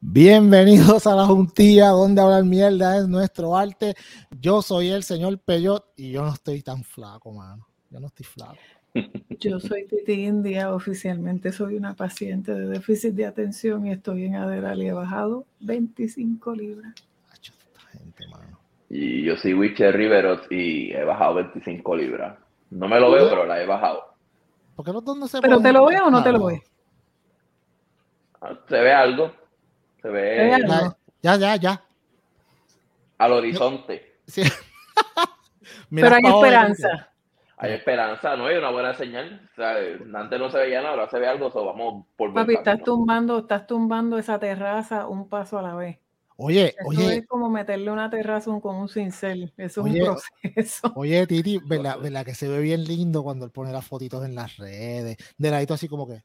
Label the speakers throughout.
Speaker 1: Bienvenidos a la juntilla donde hablar mierda es nuestro arte. Yo soy el señor Peyot y yo no estoy tan flaco, mano. Yo no estoy flaco.
Speaker 2: Yo soy Titi India, oficialmente soy una paciente de déficit de atención y estoy en Aderal y he bajado 25 libras.
Speaker 3: Y yo soy Witcher Riverot y he bajado 25 libras. No me lo veo, pero la he bajado.
Speaker 1: ¿Por qué no, se
Speaker 2: ¿Pero te lo veo o no te lo veo?
Speaker 3: Ah, se ve algo. Se ve.
Speaker 1: Ya, ya, ya.
Speaker 3: Al horizonte.
Speaker 2: Sí. pero hay esperanza.
Speaker 3: Hay esperanza, ¿no? Hay una buena señal. antes no se veía nada, ahora se ve algo, so vamos por
Speaker 2: Papi, estás tumbando, estás tumbando esa terraza un paso a la vez.
Speaker 1: Oye, oye.
Speaker 2: Es como meterle una terraza con un cincel. Eso es un proceso.
Speaker 1: Oye, Titi, ¿verdad, ¿verdad, que se ve bien lindo cuando él pone las fotitos en las redes? De ladito así como que.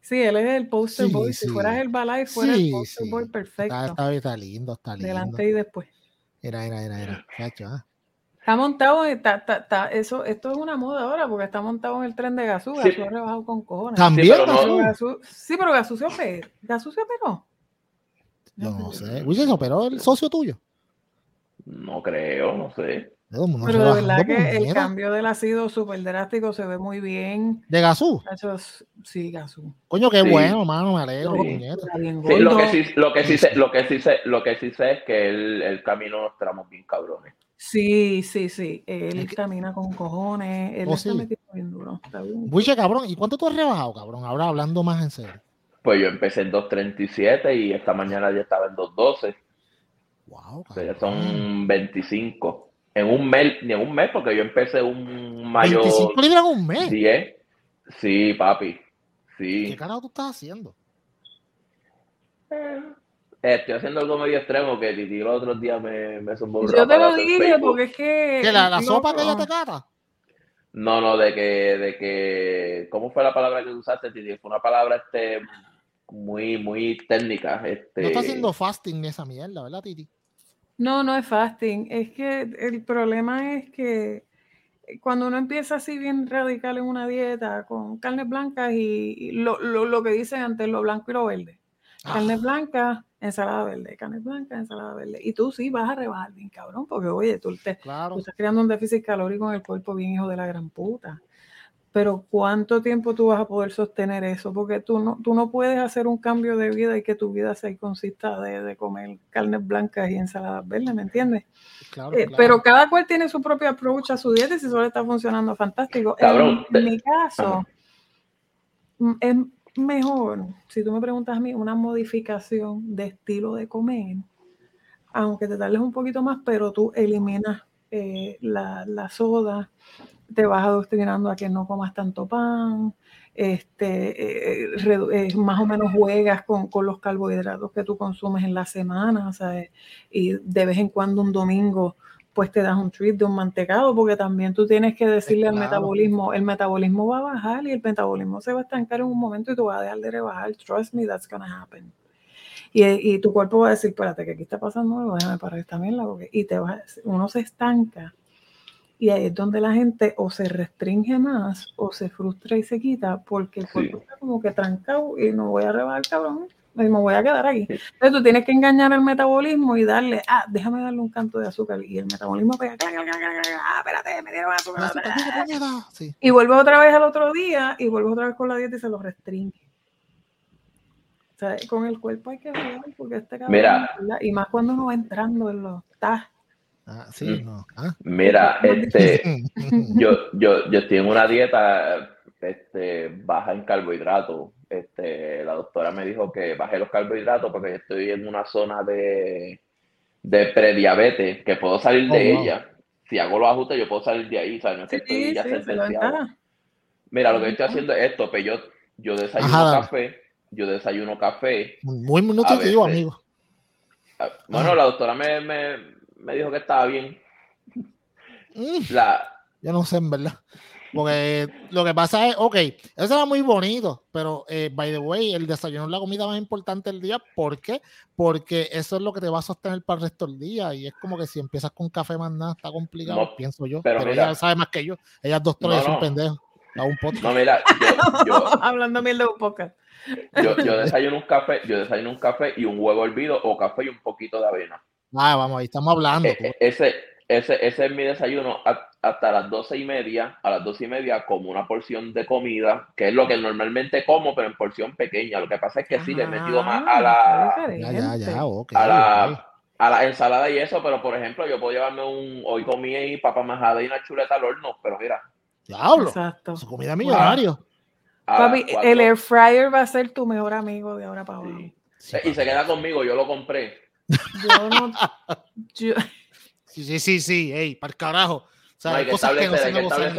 Speaker 2: Sí, él es el poster boy. Si fueras el balay, fuera el poster boy perfecto.
Speaker 1: Está, está, lindo, está lindo.
Speaker 2: Delante y después.
Speaker 1: Era, era, era, era. ¿ah?
Speaker 2: Está montado, está, está, eso, esto es una moda ahora porque está montado en el tren de Gasú. Gasú ha rebajado con cojones.
Speaker 1: También.
Speaker 2: Sí, pero Gasú, se operó. Gasú se operó.
Speaker 1: Yo no, sé. Wilson se operó el socio tuyo.
Speaker 3: No creo, no sé.
Speaker 2: Pero de verdad que el cambio del ácido súper drástico se ve muy bien.
Speaker 1: ¿De Gasú?
Speaker 2: Sí, Gasú.
Speaker 1: Coño, qué bueno, mano, me alegro.
Speaker 3: Sí. lo que sí, lo que sí sé, lo que sí sé, lo que sí sé es que el, el camino nos tramos bien cabrones.
Speaker 2: Sí, sí, sí. Él camina con cojones. Él oh, está metido bien duro. Está bien.
Speaker 1: cabrón. ¿Y cuánto tú has rebajado, cabrón? Ahora hablando más en serio.
Speaker 3: Pues yo empecé en 2.37 y esta mañana ya estaba en 2.12.
Speaker 1: Wow,
Speaker 3: o sea, ya son 25. En un mes, ni en un mes, porque yo empecé un mayo.
Speaker 1: ¿25 libras en un mes?
Speaker 3: Sí, ¿eh? Sí, papi. Sí.
Speaker 1: ¿Qué carajo tú estás haciendo?
Speaker 3: Eh, estoy haciendo algo medio extremo que Titi los otros días me, me
Speaker 2: Yo te lo dije porque es que.
Speaker 1: ¿Que la, la sopa que ella te cata?
Speaker 3: No, no, de que, de que. ¿Cómo fue la palabra que usaste, Titi? Fue una palabra este muy, muy técnica. Este...
Speaker 1: No está haciendo fasting esa mierda, ¿verdad, Titi?
Speaker 2: No, no es fasting. Es que el problema es que cuando uno empieza así bien radical en una dieta con carnes blancas y, lo, lo, lo, que dicen antes, lo blanco y lo verde. Carne ah. blanca, ensalada verde, carne blanca, ensalada verde. Y tú sí vas a rebajar bien, cabrón, porque oye, tú, te, tú estás creando un déficit calórico en el cuerpo bien hijo de la gran puta. Pero ¿cuánto tiempo tú vas a poder sostener eso? Porque tú no, tú no puedes hacer un cambio de vida y que tu vida se consista de, de comer carnes blancas y ensaladas verdes, ¿me entiendes? Eh, pero cada cual tiene su propia approach a su dieta y si solo está funcionando fantástico. en, mi caso, es mejor, si tú me preguntas a mí, una modificación de estilo de comer, aunque te tardes un poquito más, pero tú eliminas eh, la, la, soda, te vas adoctrinando a que no comas tanto pan, este, eh, eh, más o menos juegas con, con, los carbohidratos que tú consumes en la semana, ¿sabes? y de vez en cuando un domingo pues te das un treat de un mantecado, porque también tú tienes que decirle al metabolismo, el metabolismo va a bajar y el metabolismo se va a estancar en un momento y tú vas a dejar de rebajar. Trust me, that's gonna happen. Y, y tu cuerpo va a decir, espérate, que aquí está pasando algo, déjame parar esta mierda, porque, y te va, uno se estanca. Y ahí es donde la gente o se restringe más o se frustra y se quita porque el cuerpo está como que trancado y no voy a rebajar, cabrón me voy a quedar aquí. Entonces tú tienes que engañar al metabolismo y darle, ah, déjame darle un canto de azúcar. Y el metabolismo pega, ah, espérate, me dieron azúcar. Y vuelve otra vez al otro día y vuelve otra vez con la dieta y se lo restringe. O sea, con el cuerpo hay que ver porque este cabrón,
Speaker 3: Mira.
Speaker 2: y más cuando uno va entrando en los tas.
Speaker 1: Ah, sí,
Speaker 3: mm.
Speaker 1: no. Ah.
Speaker 3: Mira, este, yo, yo, yo estoy en una dieta este, baja en carbohidratos este, la doctora me dijo que bajé los carbohidratos porque estoy en una zona de, de prediabetes, que puedo salir de oh, ella. Si hago los ajustes, yo puedo salir de ahí, ¿sabes? No estoy ya Mira, lo que estoy haciendo es esto, pero yo, yo desayuno café, yo desayuno café.
Speaker 1: Muy nutritivo, amigo.
Speaker 3: Ah, bueno, la doctora me, me, me, dijo que estaba bien.
Speaker 1: Mm. La, yo no sé, en verdad. Porque lo que pasa es, ok, eso era muy bonito, pero eh, by the way, el desayuno es la comida más importante del día. ¿Por qué? Porque eso es lo que te va a sostener para el resto del día. Y es como que si empiezas con café más nada, está complicado,
Speaker 3: No,
Speaker 1: pienso yo.
Speaker 3: pero
Speaker 1: Pero,
Speaker 3: mira.
Speaker 1: ella sabe más que yo. Ella es doctora
Speaker 3: No,
Speaker 1: y es un
Speaker 3: no.
Speaker 1: pendejo. A un podcast.
Speaker 3: No, mira, yo, yo,
Speaker 2: Hablando mil de un podcast.
Speaker 3: yo, yo desayuno un café, yo desayuno un café y un huevo hervido o café y un poquito de avena.
Speaker 1: Ah, vamos, ahí estamos hablando.
Speaker 3: Eh, eh, ese, ese, ese es mi desayuno a- hasta las doce y media. A las doce y media como una porción de comida, que es lo que normalmente como, pero en porción pequeña. Lo que pasa es que sí le he metido más a la,
Speaker 2: Ah,
Speaker 1: ya, ya, ya,
Speaker 3: a la, a la ensalada y eso, pero por ejemplo, yo puedo llevarme un, hoy comí ahí papa majada y una chuleta al horno, pero mira,
Speaker 1: Diablo.
Speaker 2: Exacto.
Speaker 1: Su comida millonario.
Speaker 3: a
Speaker 2: Papi,
Speaker 3: cuatro-
Speaker 2: el air fryer va a ser tu mejor amigo de ahora para abajo.
Speaker 3: sí.
Speaker 1: Sí,
Speaker 3: y se queda conmigo, yo lo compré.
Speaker 2: Yo no. Yo,
Speaker 1: Sí, sí, sí, sí, ey, para el carajo. O sea,
Speaker 3: No, hay que
Speaker 1: cosas que no
Speaker 3: hay que que establecer-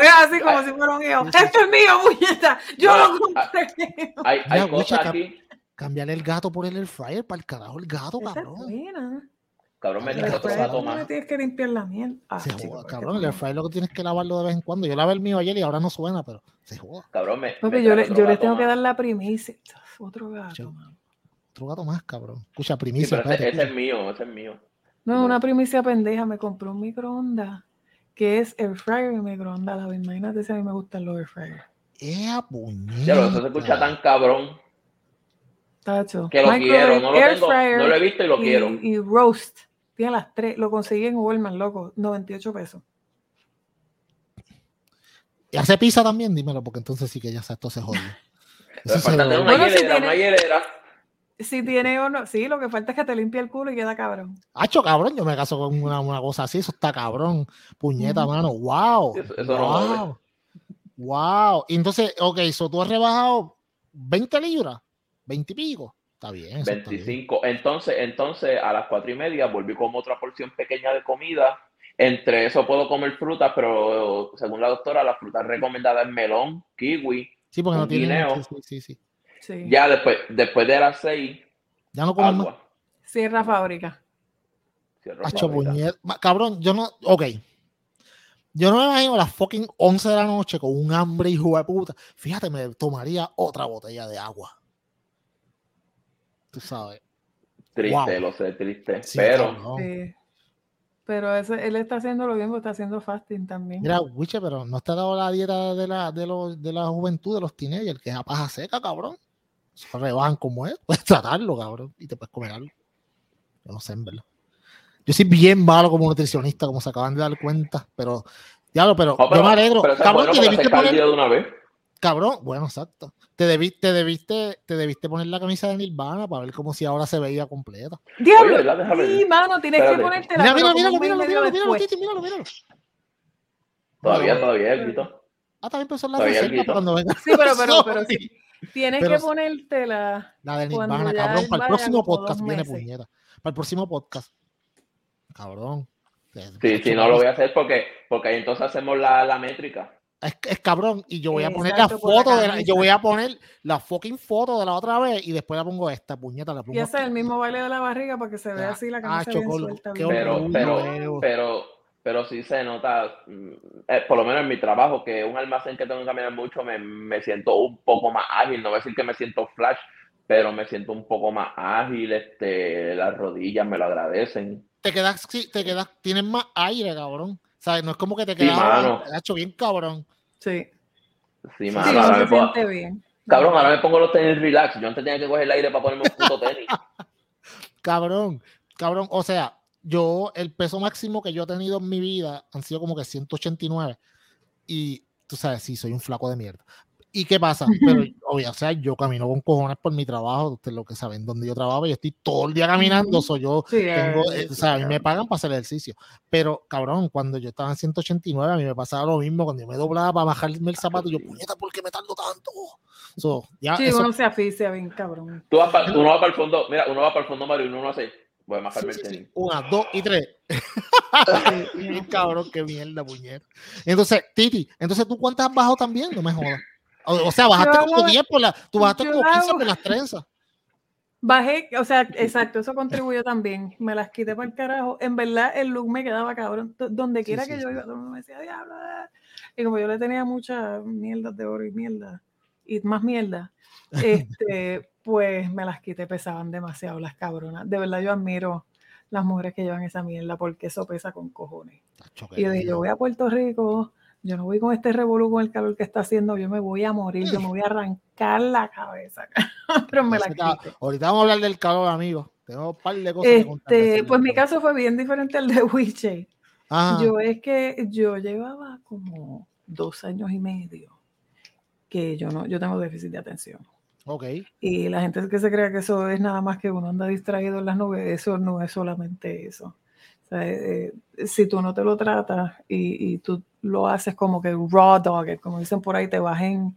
Speaker 2: es así como si fuera un hijo. Esto es mío, muñeca. Yo
Speaker 3: No,
Speaker 2: lo compré.
Speaker 3: Hay, cosas aquí.
Speaker 1: Cambiarle el gato por el air fryer, para el carajo, el gato,
Speaker 2: Esa es
Speaker 1: cabrón.
Speaker 2: buena.
Speaker 3: Cabrón, me
Speaker 1: El
Speaker 2: El
Speaker 3: otro gato más.
Speaker 2: tienes que limpiar la miel. Ah,
Speaker 1: Se
Speaker 2: chico,
Speaker 1: joda,
Speaker 2: ¿por qué
Speaker 1: cabrón. El air fryer lo que tienes que lavarlo de vez en cuando. Yo lavé el mío ayer y ahora no suena, pero se joda.
Speaker 3: Cabrón, me,
Speaker 2: Papi, yo, le, yo tengo que dar la primicia. Otro gato.
Speaker 1: Yo-. Otro gato más, cabrón. Escucha,
Speaker 3: Sí,
Speaker 1: primicia.
Speaker 3: pero ese,
Speaker 1: espérate,
Speaker 3: ese es mío, ese es mío.
Speaker 2: No,
Speaker 3: No.
Speaker 2: una primicia pendeja. Me compré un microondas que es air fryer y microondas. La vez. Imagínate si a mí me gustan los air fryer.
Speaker 1: ¡Ea, puñeta!
Speaker 3: Ya, pero eso se escucha tan cabrón
Speaker 2: Tacho.
Speaker 3: que lo quiero. No lo tengo,
Speaker 2: fryer
Speaker 3: no lo he visto y lo
Speaker 2: y,
Speaker 3: quiero.
Speaker 2: y roast. Tiene las tres. Lo conseguí en Walmart, loco. 98 pesos.
Speaker 1: ¿Y hace pizza también? Dímelo, porque entonces sí que ya esto se jodió. Eso se
Speaker 2: Bueno, si
Speaker 3: hielera,
Speaker 2: tiene-
Speaker 3: una hielera.
Speaker 2: Si tiene o no. Sí, lo que falta es que te limpie el culo y queda cabrón.
Speaker 1: Hacho, cabrón, yo me caso con una, una cosa así, eso está cabrón. Puñeta, mano, wow.
Speaker 3: Eso- eso no
Speaker 1: wow. wow. Y Entonces, ok, so tú has rebajado 20 libras, 20 y pico. Está bien. eso está bien.
Speaker 3: 25. Entonces, entonces a las cuatro y media volví con otra porción pequeña de comida. Entre eso puedo comer frutas, pero según la doctora, la fruta recomendada es melón, kiwi.
Speaker 1: Sí, porque no tiene.
Speaker 3: guineo.
Speaker 1: Sí, sí, sí, sí.
Speaker 3: Ya después, después de las seis,
Speaker 1: Ya no comes más.
Speaker 3: agua.
Speaker 2: Cierra fábrica.
Speaker 1: Cabrón, yo no. Ok. Yo no me imagino las fucking 11 de la noche con un hambre hijo de puta. Fíjate, me tomaría otra botella de agua. Tú sabes.
Speaker 3: Triste,
Speaker 1: Wow.
Speaker 3: lo sé, triste.
Speaker 1: Sí,
Speaker 3: pero
Speaker 1: cabrón.
Speaker 2: Sí. Pero ese, él está haciendo lo bien, porque está haciendo fasting también.
Speaker 1: Mira, Wiche, pero no te ha dado la dieta de la, de, los, de la juventud, de los teenagers, que es a paja seca, cabrón. Eso rebajan como es. Puedes tratarlo, cabrón, y te puedes comer algo. Yo no sé, en verdad. Yo soy bien malo como nutricionista, como se acaban de dar cuenta, pero, diablo, pero,
Speaker 3: No, pero-
Speaker 1: yo me alegro.
Speaker 3: pero
Speaker 1: cabrón,
Speaker 3: bueno
Speaker 1: te debiste poner,
Speaker 3: de una vez.
Speaker 1: cabrón, bueno, exacto. Te, debi- te, debiste, te debiste poner la camisa de Nirvana para ver como si ahora se veía completa.
Speaker 2: ¡Diablo!
Speaker 3: Oye,
Speaker 2: Sí, mano, tienes
Speaker 3: Espérate.
Speaker 2: que.
Speaker 1: Mira,
Speaker 2: pero
Speaker 1: mira,
Speaker 2: como
Speaker 1: míralo, míralo, míralo, míralo, míralo, míralo.
Speaker 3: Todavía, todavía, Elvito.
Speaker 1: Ah, también empezó la receta cuando venga.
Speaker 2: Sí, pero, pero, pero sí. Tienes
Speaker 1: Pero
Speaker 2: que
Speaker 1: sí.
Speaker 2: ponértela.
Speaker 1: La de Nirvana, cabrón. Para el próximo podcast viene puñeta. Para el próximo podcast. Cabrón.
Speaker 3: Sí, sí, no lo voy a hacer porque, porque ahí entonces hacemos la, la métrica.
Speaker 1: Es, es cabrón. Y yo voy a poner
Speaker 2: Exacto,
Speaker 1: la
Speaker 2: la
Speaker 1: foto de la, yo voy a poner la fucking foto de la otra vez y después la pongo esta puñeta. La pongo
Speaker 2: Y ese es el mismo baile de la barriga para que se vea
Speaker 1: Ah,
Speaker 2: así la
Speaker 1: ah,
Speaker 2: camisa bien
Speaker 1: chocolo,
Speaker 2: suelta.
Speaker 1: qué
Speaker 2: bien
Speaker 3: Pero, pero, pero, pero sí se nota, mm, eh, por lo menos en mi trabajo, que un almacén que tengo que caminar mucho, me, me siento un poco más ágil. No voy a decir que me siento flash, pero me siento un poco más ágil. Este, las rodillas me lo agradecen.
Speaker 1: Te quedas, sí, te quedas, tienes más aire, cabrón. ¿Sabes? No es como que te
Speaker 3: Sí,
Speaker 1: quedas
Speaker 3: mano.
Speaker 1: te has hecho bien cabrón.
Speaker 2: Sí,
Speaker 3: Sí,
Speaker 2: sí,
Speaker 3: mano,
Speaker 2: uno
Speaker 3: ahora
Speaker 2: se
Speaker 3: me puedo-
Speaker 2: siente bien.
Speaker 3: cabrón, ahora me pongo los tenis relax. Yo antes tenía que coger el aire para ponerme un puto tenis.
Speaker 1: Cabrón, cabrón. O sea, yo, el peso máximo que yo he tenido en mi vida han sido como que 189. Y tú sabes, sí, soy un flaco de mierda. ¿Y qué pasa? Pero, obvio, o sea, yo camino con cojones por mi trabajo. Ustedes lo que saben, donde yo trabajo, yo estoy todo el día caminando. Soy yo,
Speaker 2: Sí,
Speaker 1: tengo,
Speaker 2: eh,
Speaker 1: eh, o sea, a mí me pagan para hacer ejercicio. Pero, cabrón, cuando yo estaba en 189, a mí me pasaba lo mismo. Cuando yo me doblaba para bajarme el zapato, yo, puñeta, ¿por qué me tardo tanto? So, ya,
Speaker 2: Sí,
Speaker 1: eso-
Speaker 2: uno se asfixia bien, cabrón.
Speaker 3: Tú vas pa- uno va para el fondo, mira, uno va para el fondo Mario y uno hace, voy a
Speaker 1: sí,
Speaker 3: bajarme
Speaker 1: sí,
Speaker 3: el
Speaker 1: sí.
Speaker 3: tenis.
Speaker 1: Una, dos y tres.
Speaker 2: Sí,
Speaker 1: cabrón, qué mierda, puñeta. Entonces, Titi, entonces tú cuántas has bajado también, no me jodas. O, o sea, bajaste
Speaker 2: Yo
Speaker 1: como
Speaker 2: hago-
Speaker 1: 10 por la, tú bajaste como 15
Speaker 2: hago-
Speaker 1: por las trenzas.
Speaker 2: Bajé, o sea, exacto, eso contribuyó también. Me las quité para el carajo. En verdad, el look me quedaba cabrón. Donde quiera que yo iba, todo el mundo me decía, diablo. Y como yo le tenía mucha mierda de oro y mierda, y más mierda, este, pues me las quité, pesaban demasiado las cabronas. De verdad, yo admiro las mujeres que llevan esa mierda porque eso pesa con cojones. Y yo dije, yo voy a Puerto Rico, yo no voy con este revolú con el calor que está haciendo, yo me voy a morir, yo me voy a arrancar la cabeza. Pero me la quité.
Speaker 1: Ahorita vamos a hablar del calor, amigo. Tengo un par de cosas
Speaker 2: este, Pues mi caso fue bien diferente al de Wiche. Yo es que yo llevaba como dos años y medio que yo no, yo tengo déficit de atención.
Speaker 1: Ok.
Speaker 2: Y la gente que se crea que eso es nada más que uno anda distraído en las nubes, eso no es solamente eso. Eh, eh, si tú no te lo tratas y, y, tú lo haces como que raw dog, como dicen por ahí, te bajen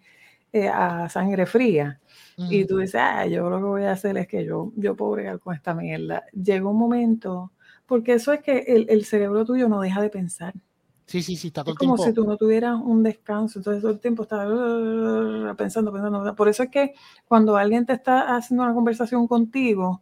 Speaker 2: eh, a sangre fría. Y tú dices, ah, yo lo que voy a hacer es que yo, yo puedo bregar con esta mierda. Llega un momento, porque eso es que el, el cerebro tuyo no deja de pensar.
Speaker 1: Sí, sí, sí, está todo
Speaker 2: es como si tú no tuvieras un descanso, entonces todo el tiempo estás pensando, pensando. Por eso es que cuando alguien te está haciendo una conversación contigo,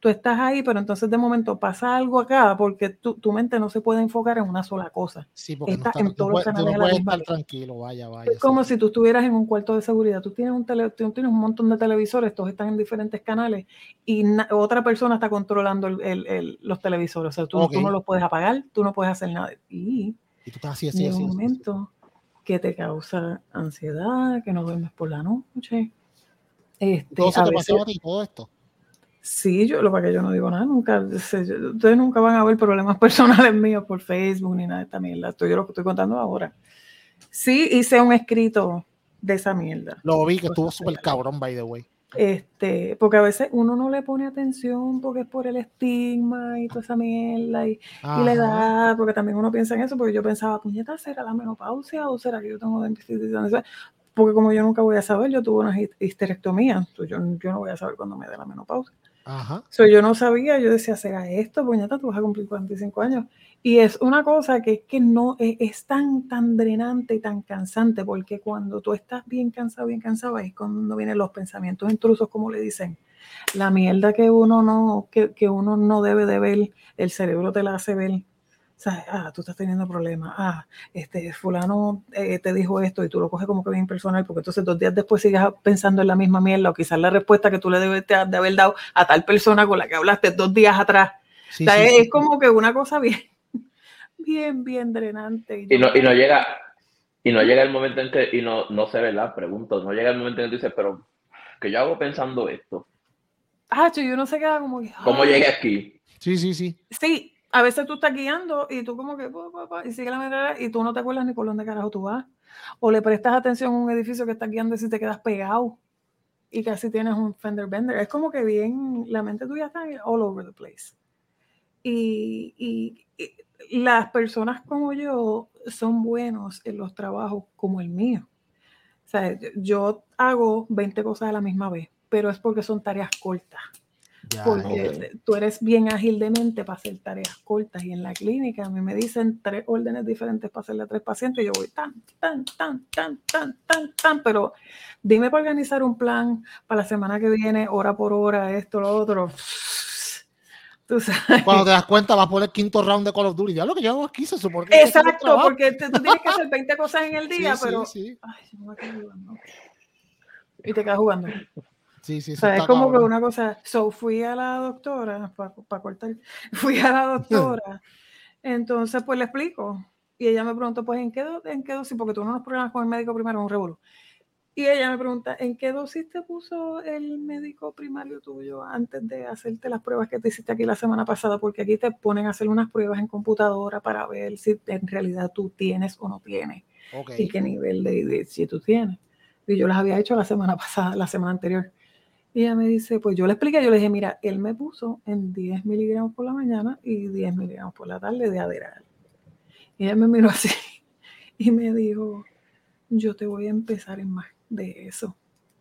Speaker 2: tú estás ahí, pero entonces de momento pasa algo acá porque tu, tu mente no se puede enfocar en una sola cosa.
Speaker 1: Sí, porque está, en todos los canales no puedes estar tranquilo, vaya, vaya.
Speaker 2: Es como si tú estuvieras en un cuarto de seguridad. Tú tienes un, tele, tú tienes un montón de televisores, todos están en diferentes canales y otra persona está controlando el, el, los televisores. O sea, tú, tú, no los puedes apagar, tú no puedes hacer nada. Y
Speaker 1: y tú estás así, así, así.
Speaker 2: un momento que te causa ansiedad, que no duermes por la noche. Este,
Speaker 1: ¿Todo se te pasaba a ti, todo esto?
Speaker 2: Sí, yo lo para que yo no digo nada, nunca, ustedes nunca van a ver problemas personales míos por Facebook ni nada de esta mierda. Esto yo lo que estoy contando ahora. Sí, hice un escrito de esa mierda.
Speaker 1: Lo vi que estuvo súper cabrón, by the way.
Speaker 2: Este, porque a veces uno no le pone atención porque es por el estigma y toda esa mierda y, y la edad, porque también uno piensa en eso, porque yo pensaba, puñeta, ¿será la menopausia o será que yo tengo dentición? Porque como yo nunca voy a saber, yo tuve una histerectomía, yo, yo no voy a saber cuándo me dé la menopausia.
Speaker 1: Ajá.
Speaker 2: yo no sabía, yo decía, ¿será esto? Puñeta, tú vas a cumplir 45 años. Y es una cosa que es que no es, es, tan, tan drenante y tan cansante, porque cuando tú estás bien cansado, bien cansado, ahí es cuando vienen los pensamientos intrusos, como le dicen. La mierda que uno no, que, que uno no debe de ver, el cerebro te la hace ver ¿sabes? Ah, tú estás teniendo problemas. Ah, este, fulano eh, te dijo esto y tú lo coges como que bien personal, porque entonces dos días después sigues pensando en la misma mierda o quizás la respuesta que tú le debes de haber dado a tal persona con la que hablaste dos días atrás. es, como que una cosa bien, bien, bien drenante.
Speaker 3: Y, no, y no llega, y no llega el momento en que, y no, no sé, ¿verdad? Pregunto, no llega el momento en que dices, pero que yo hago pensando esto.
Speaker 2: Ah, yo no sé qué como que.
Speaker 3: ¿Cómo llegué aquí?
Speaker 1: Sí, sí, sí.
Speaker 2: Sí, a veces tú estás guiando y tú como que, y sigue la mirada y tú no te acuerdas ni por dónde carajo tú vas. O le prestas atención a un edificio que está guiando y si te quedas pegado y casi tienes un fender bender. Es como que bien, la mente tuya está all over the place. Y, y, y las personas como yo son buenos en los trabajos como el mío. O sea, yo hago 20 cosas a la misma vez, pero es porque son tareas cortas. Porque tú eres bien ágil de mente para hacer tareas cortas. Y en la clínica a mí me dicen tres órdenes diferentes para hacerle a tres pacientes. Y yo voy tan, tan, tan, tan, tan, tan, tan, pero dime para organizar un plan para la semana que viene, hora por hora, esto, lo otro.
Speaker 1: Cuando te das cuenta, vas por el quinto round de Call of Duty. Ya lo que yo hago aquí se supone
Speaker 2: Exacto, porque tú tienes que hacer 20 cosas en el día, pero. Sí, Ay, me jugando. Y te quedas jugando.
Speaker 1: Sí, sí,
Speaker 2: o es como que una cosa, so fui a la doctora, para cortar, fui a la doctora, entonces pues le explico, y ella me preguntó, pues, ¿en qué, en qué dosis? Porque tú no nos problemas con el médico primario, un revuelo. Y ella me pregunta, ¿en qué dosis te puso el médico primario tuyo antes de hacerte las pruebas que te hiciste aquí la semana pasada? Porque aquí te ponen a hacer unas pruebas en computadora para ver si en realidad tú tienes o no tienes. Y qué nivel de, de, si tú tienes. Y yo las había hecho la semana pasada, la semana anterior. Y ella me dice, pues yo le expliqué, yo le dije, mira, él me puso en 10 miligramos por la mañana y 10 miligramos por la tarde de Adderall. Y ella me miró así y me dijo, yo te voy a empezar en más de eso.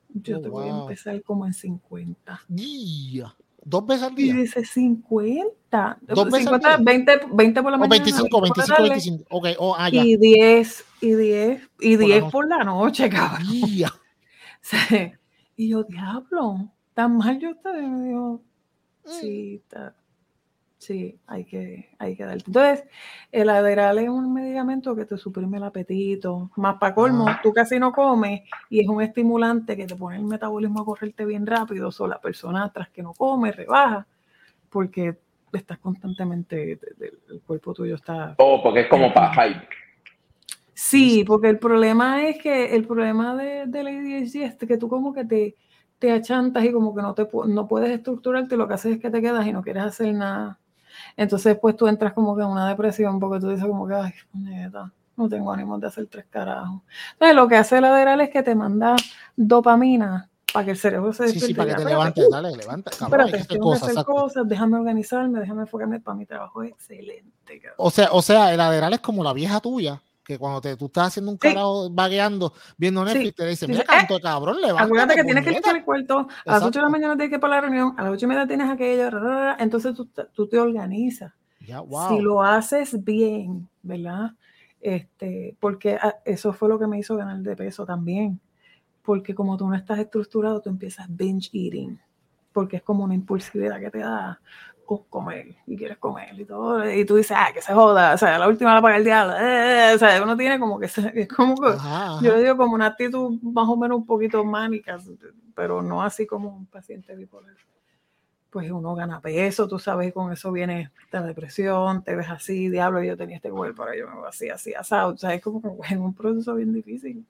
Speaker 2: Yo oh, te voy a empezar como en 50.
Speaker 1: Día. ¿Dos veces al día?
Speaker 2: Y dice 50. ¿Dos veces 50, al día? 20, 20 por la mañana.
Speaker 1: O 25, 25, 25. Ok, oh, ah, ya.
Speaker 2: Y 10, y 10, y 10 por la noche, cabrón. Sí. Y yo, diablo, ¿tan mal yo estoy? Y me dijo,
Speaker 1: Mm.
Speaker 2: sí, está, sí, hay que, hay que darte. Entonces, el Adderall es un medicamento que te suprime el apetito. Más para colmo,
Speaker 1: Ah.
Speaker 2: tú casi no comes y es un estimulante que te pone el metabolismo a correrte bien rápido. O la persona tras que no come, rebaja, porque estás constantemente, el cuerpo tuyo está
Speaker 3: Oh, porque es como para hype.
Speaker 2: Sí, porque el problema es que el problema de, del ADHD es que tú como que te, te achantas y como que no, te, no puedes estructurarte, lo que haces es que te quedas y no quieres hacer nada. Entonces pues tú entras como que en una depresión porque tú dices como que, ay, neta, no tengo ánimo de hacer tres carajos. Entonces lo que hace el Adderall es que te manda dopamina para que el cerebro se
Speaker 1: Sí, sí,
Speaker 2: despierte
Speaker 1: para que te levantes,
Speaker 2: "Espérate,
Speaker 1: dale, levanta. Cabrón,
Speaker 2: espérate, tengo que
Speaker 1: cosas,
Speaker 2: hacer
Speaker 1: exacto.
Speaker 2: cosas, déjame organizarme, déjame enfocarme para mi trabajo es excelente. cabrón".
Speaker 1: O sea, o sea, el Adderall es como la vieja tuya, que cuando te, tú estás haciendo un
Speaker 2: Sí.
Speaker 1: carajo vagueando, viendo Netflix,
Speaker 2: Sí.
Speaker 1: te dice,
Speaker 2: Dice,
Speaker 1: mira, canto cabrón, levántate.
Speaker 2: Acuérdate que tienes que
Speaker 1: puñeta".
Speaker 2: limpiar el cuarto, a las 8 de la mañana tienes que ir para la reunión, a las 8 y media tienes aquello, ra, ra, ra, entonces tú, te- tú te organizas.
Speaker 1: Wow.
Speaker 2: Si lo haces bien, ¿verdad? Este, porque ah, eso fue lo que me hizo ganar de peso también. Porque como tú no estás estructurado, tú empiezas binge eating. Porque es como una impulsividad que te da con comer y quieres comer y todo. Y tú dices, ah, que se joda, o sea, la última la paga el diablo. eh, o sea, uno tiene como que, es como que
Speaker 1: Ajá,
Speaker 2: yo
Speaker 1: ajá.
Speaker 2: digo como una actitud más o menos un poquito mánica, pero no así como un paciente bipolar. Pues uno gana peso, tú sabes, y con eso viene la depresión, te ves así, diablo, yo tenía este cuerpo, ahora yo me veo así, así, asado. O sea, es como que es un proceso bien difícil.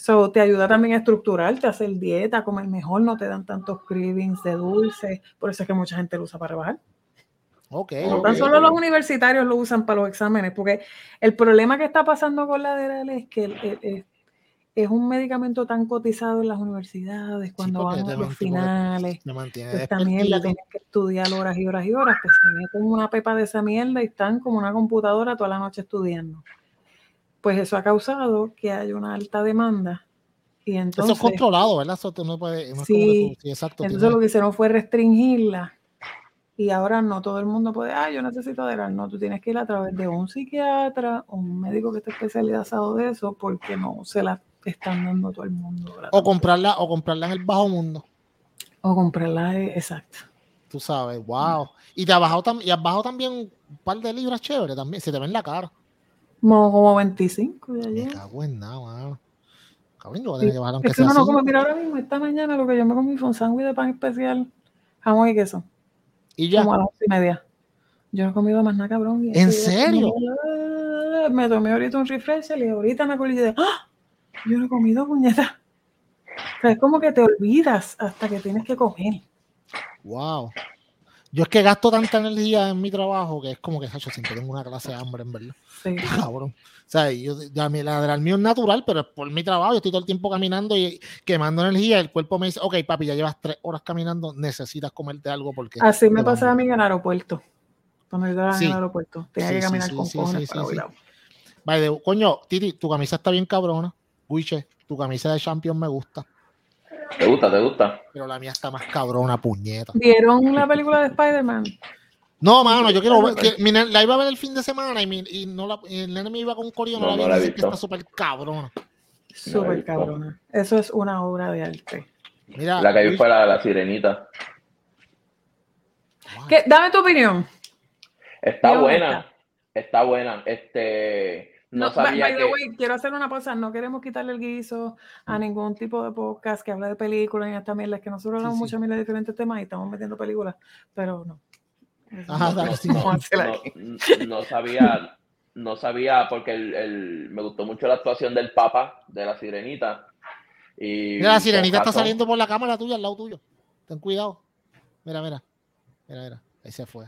Speaker 2: So, te ayuda también a estructurarte, a hacer dieta, a comer mejor, no te dan tantos cravings de dulce. Por eso es que mucha gente lo usa para rebajar.
Speaker 1: Ok,
Speaker 2: No tan solo los universitarios lo usan para los exámenes, porque el problema que está pasando con la Adderall es que el- el- el- es un medicamento tan cotizado en las universidades cuando van
Speaker 1: te
Speaker 2: a los finales. Pues mierda
Speaker 1: despiertito.
Speaker 2: tienes que estudiar horas y horas y horas, pues se meten una pepa de esa mierda y están como una computadora toda la noche estudiando. Pues eso ha causado que haya una alta demanda. Y
Speaker 1: Eso
Speaker 2: entonces,
Speaker 1: es controlado, ¿verdad? Eso no puedes, no
Speaker 2: Sí.
Speaker 1: tú- sí, exacto.
Speaker 2: entonces
Speaker 1: tiene-
Speaker 2: lo que hicieron fue restringirla. Y ahora no todo el mundo puede, ah, yo necesito Adderall. No, tú tienes que ir a través de un psiquiatra o un médico que esté especializado de eso, porque no se la están dando todo el mundo. ¿verdad?
Speaker 1: o comprarla, o comprarla en el bajo mundo,
Speaker 2: O comprarla, eh, exacto.
Speaker 1: tú sabes, wow. Y te has bajado, y has bajado también un par de libras chévere también, se te ven la cara.
Speaker 2: Como, como 25 de
Speaker 1: Me
Speaker 2: ayer.
Speaker 1: cago en nada, mano. Cabrón, yo voy a tener que bajar aunque
Speaker 2: Es
Speaker 1: sea
Speaker 2: no
Speaker 1: así.
Speaker 2: come, mira ahora mismo, esta mañana lo que yo me comí fue un sándwich de pan especial, jamón y queso,
Speaker 1: Y ya.
Speaker 2: como a las once y media. Yo no he comido más nada, cabrón. y
Speaker 1: ¿En serio?
Speaker 2: Me tomé ahorita un refresher y ahorita me acordé de, ¡ah! Yo no he comido, puñeta. O sea, es como que te olvidas hasta que tienes que comer.
Speaker 1: Wow. Yo es que gasto tanta energía en mi trabajo que es como que, Sacho, siempre tengo una clase de hambre, en verdad.
Speaker 2: Sí.
Speaker 1: Cabrón. O sea, yo, mi, la del mío es natural, pero es por mi trabajo. Yo estoy todo el tiempo caminando y quemando energía. El cuerpo me dice, ok, papi, ya llevas tres horas caminando, necesitas comerte algo porque.
Speaker 2: Así me pasaba a
Speaker 1: vamos".
Speaker 2: mí en el aeropuerto. Cuando yo estaba
Speaker 1: Sí.
Speaker 2: en el aeropuerto. Tenía
Speaker 1: Sí,
Speaker 2: que caminar con
Speaker 1: sí,
Speaker 2: cojones
Speaker 1: sí,
Speaker 2: para
Speaker 1: way, coño, Titi, tu camisa está bien cabrona. Guiche, tu camisa de Champion me gusta,
Speaker 3: ¿Te gusta? ¿Te gusta?
Speaker 1: pero la mía está más cabrona, puñeta.
Speaker 2: ¿Vieron la película de Spider-Man?
Speaker 1: No, mano, yo quiero ver,
Speaker 2: Bueno,
Speaker 1: que, mi nene- la iba a ver el fin de semana y, mi- y no la, y el nene me iba con un coreano,
Speaker 3: No,
Speaker 1: la vi
Speaker 3: no la
Speaker 1: dice que
Speaker 3: visto.
Speaker 1: está súper cabrona.
Speaker 2: Súper cabrona. Eso es una obra de arte.
Speaker 1: Mira,
Speaker 3: La que vi
Speaker 1: Guiche,
Speaker 3: fue la, la sirenita.
Speaker 2: ¿Qué? Dame tu opinión.
Speaker 3: Está buena. Está buena. Este. No,
Speaker 2: No,
Speaker 3: sabía
Speaker 2: by the
Speaker 3: que.
Speaker 2: way, quiero hacer una pausa. No queremos quitarle el guiso a ningún tipo de podcast que hable de películas y esta mierda. Es que nosotros hablamos
Speaker 1: sí.
Speaker 2: mucho mil de diferentes temas y estamos metiendo películas, pero no.
Speaker 1: Ajá,
Speaker 2: no
Speaker 1: sí.
Speaker 3: no, no- no sabía, no sabía porque el, el- me gustó mucho la actuación del Papa de la Sirenita. Y
Speaker 1: Mira, la sirenita está saliendo por la cámara tuya, al lado tuyo. Ten cuidado. Mira, mira. Mira, mira. Ahí se fue.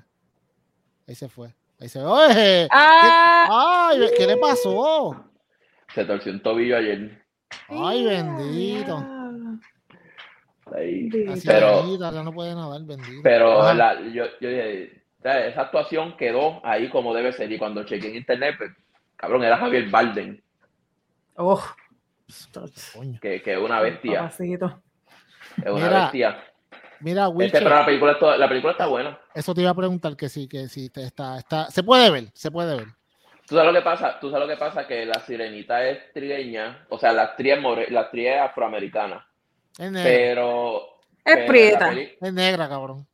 Speaker 1: Ahí se fue. Ahí se. ¡Oye!
Speaker 2: ¡Ah!
Speaker 1: ¡Ay! ¿Qué le pasó?
Speaker 3: Se torció un tobillo ayer.
Speaker 1: ¡Ay, bendito!
Speaker 3: Ahí. Pero-
Speaker 1: sirenita ya no puede nadar, bendito.
Speaker 3: Pero la- yo, yo dije, "Ya, esa actuación quedó ahí como debe ser. Y cuando chequeé en internet, pues, cabrón, era Javier Balden,
Speaker 2: Oh,
Speaker 3: que, que es una bestia.
Speaker 2: papacito.
Speaker 3: Es una
Speaker 1: Mira,
Speaker 3: bestia.
Speaker 1: Mira, Wilcher,
Speaker 3: pero la película, está- la película está buena.
Speaker 1: eso te iba a preguntar que sí, que sí, te está, está, se puede ver, se puede ver.
Speaker 3: ¿Tú sabes lo que pasa? ¿Tú sabes lo que pasa? Que la sirenita es trigueña, o sea, la actriz es, more- la actriz es afroamericana,
Speaker 1: Es negro.
Speaker 3: pero...
Speaker 2: Es Es
Speaker 3: pero
Speaker 2: prieta.
Speaker 3: peli-
Speaker 1: Es negra, cabrón.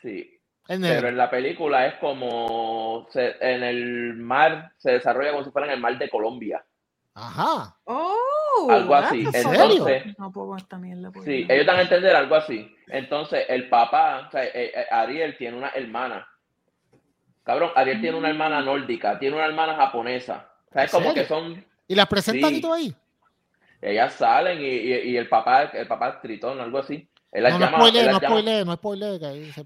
Speaker 3: Sí,
Speaker 1: Es
Speaker 3: pero
Speaker 1: negra.
Speaker 3: en la película es como se- en el mar, se desarrolla como si fuera en el mar de Colombia.
Speaker 1: Ajá.
Speaker 2: Oh,
Speaker 3: Algo así.
Speaker 1: ¿En
Speaker 3: serio?
Speaker 2: No puedo esta mierda. porque
Speaker 3: Sí,
Speaker 2: no-
Speaker 3: ellos dan a entender algo así. Entonces, el papá, o sea, eh, eh, Ariel tiene una hermana. Cabrón, Ariel tiene una hermana nórdica, tiene una hermana japonesa. O sea, es
Speaker 1: ¿En
Speaker 3: como
Speaker 1: serio?
Speaker 3: que son,
Speaker 1: ¿Y las presentan
Speaker 3: Sí.
Speaker 1: y todo ahí?
Speaker 3: ellas salen y, y- y el papá, el papá es tritón, algo así.
Speaker 1: No, no spoiler, no spoiler, no spoiler.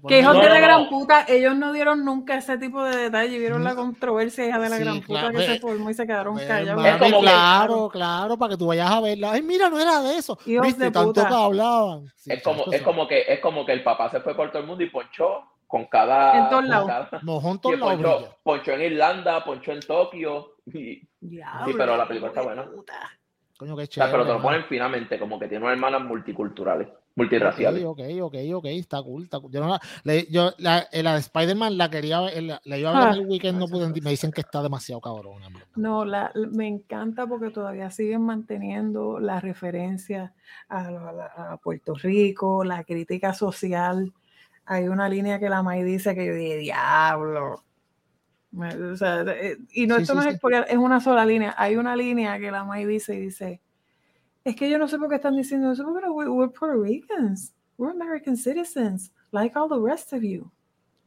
Speaker 1: Que
Speaker 2: hijos
Speaker 3: No,
Speaker 2: de
Speaker 3: no,
Speaker 2: la
Speaker 3: no.
Speaker 2: gran puta, ellos no dieron nunca ese tipo de detalle, vieron la
Speaker 1: No.
Speaker 2: controversia hija de la
Speaker 1: Sí,
Speaker 2: gran puta
Speaker 1: claro,
Speaker 2: que se formó y se quedaron
Speaker 1: Pues,
Speaker 2: callados.
Speaker 3: Es
Speaker 1: mami, claro, claro, para que tú vayas a verla. Ay, mira, no era de eso.
Speaker 2: Hijos
Speaker 1: ¿Viste?
Speaker 2: de
Speaker 1: Tanto
Speaker 2: puta.
Speaker 1: que hablaban. Sí,
Speaker 3: Es como, es
Speaker 1: sí.
Speaker 3: como que, es como que el papá se fue por todo el mundo y ponchó con cada.
Speaker 2: En todos lados.
Speaker 3: cada-
Speaker 1: Mojón
Speaker 3: Sí,
Speaker 1: todo lado
Speaker 3: ponchó, en Irlanda, ponchó en Tokio. y-
Speaker 2: Diablo,
Speaker 3: pero la película está buena.
Speaker 2: puta.
Speaker 1: Coño, qué
Speaker 3: o sea,
Speaker 1: chévere.
Speaker 3: pero te lo ponen finamente, como que tiene unas hermanas multiculturales,
Speaker 1: Ok,
Speaker 3: multirraciales.
Speaker 1: ok, ok, ok, está cool, está cool. Yo, no la, le- yo la, eh, la de Spider-Man la quería ver, la, la iba a ver
Speaker 2: Ah.
Speaker 1: en el weekend, no pude, me dicen que está demasiado cabrón.
Speaker 2: No, la, me encanta porque todavía siguen manteniendo la referencia a, Puerto Rico, la crítica social. Hay una línea que la May dice que yo dije, diablo. O sea, eh, y no,
Speaker 1: Sí,
Speaker 2: esto
Speaker 1: sí,
Speaker 2: no
Speaker 1: sí.
Speaker 2: es spoiler, es una sola línea. Hay una línea que la May dice y dice, es que yo no sé por qué están diciendo eso, porque we're Puerto Ricans, we're American citizens, like all the rest of you.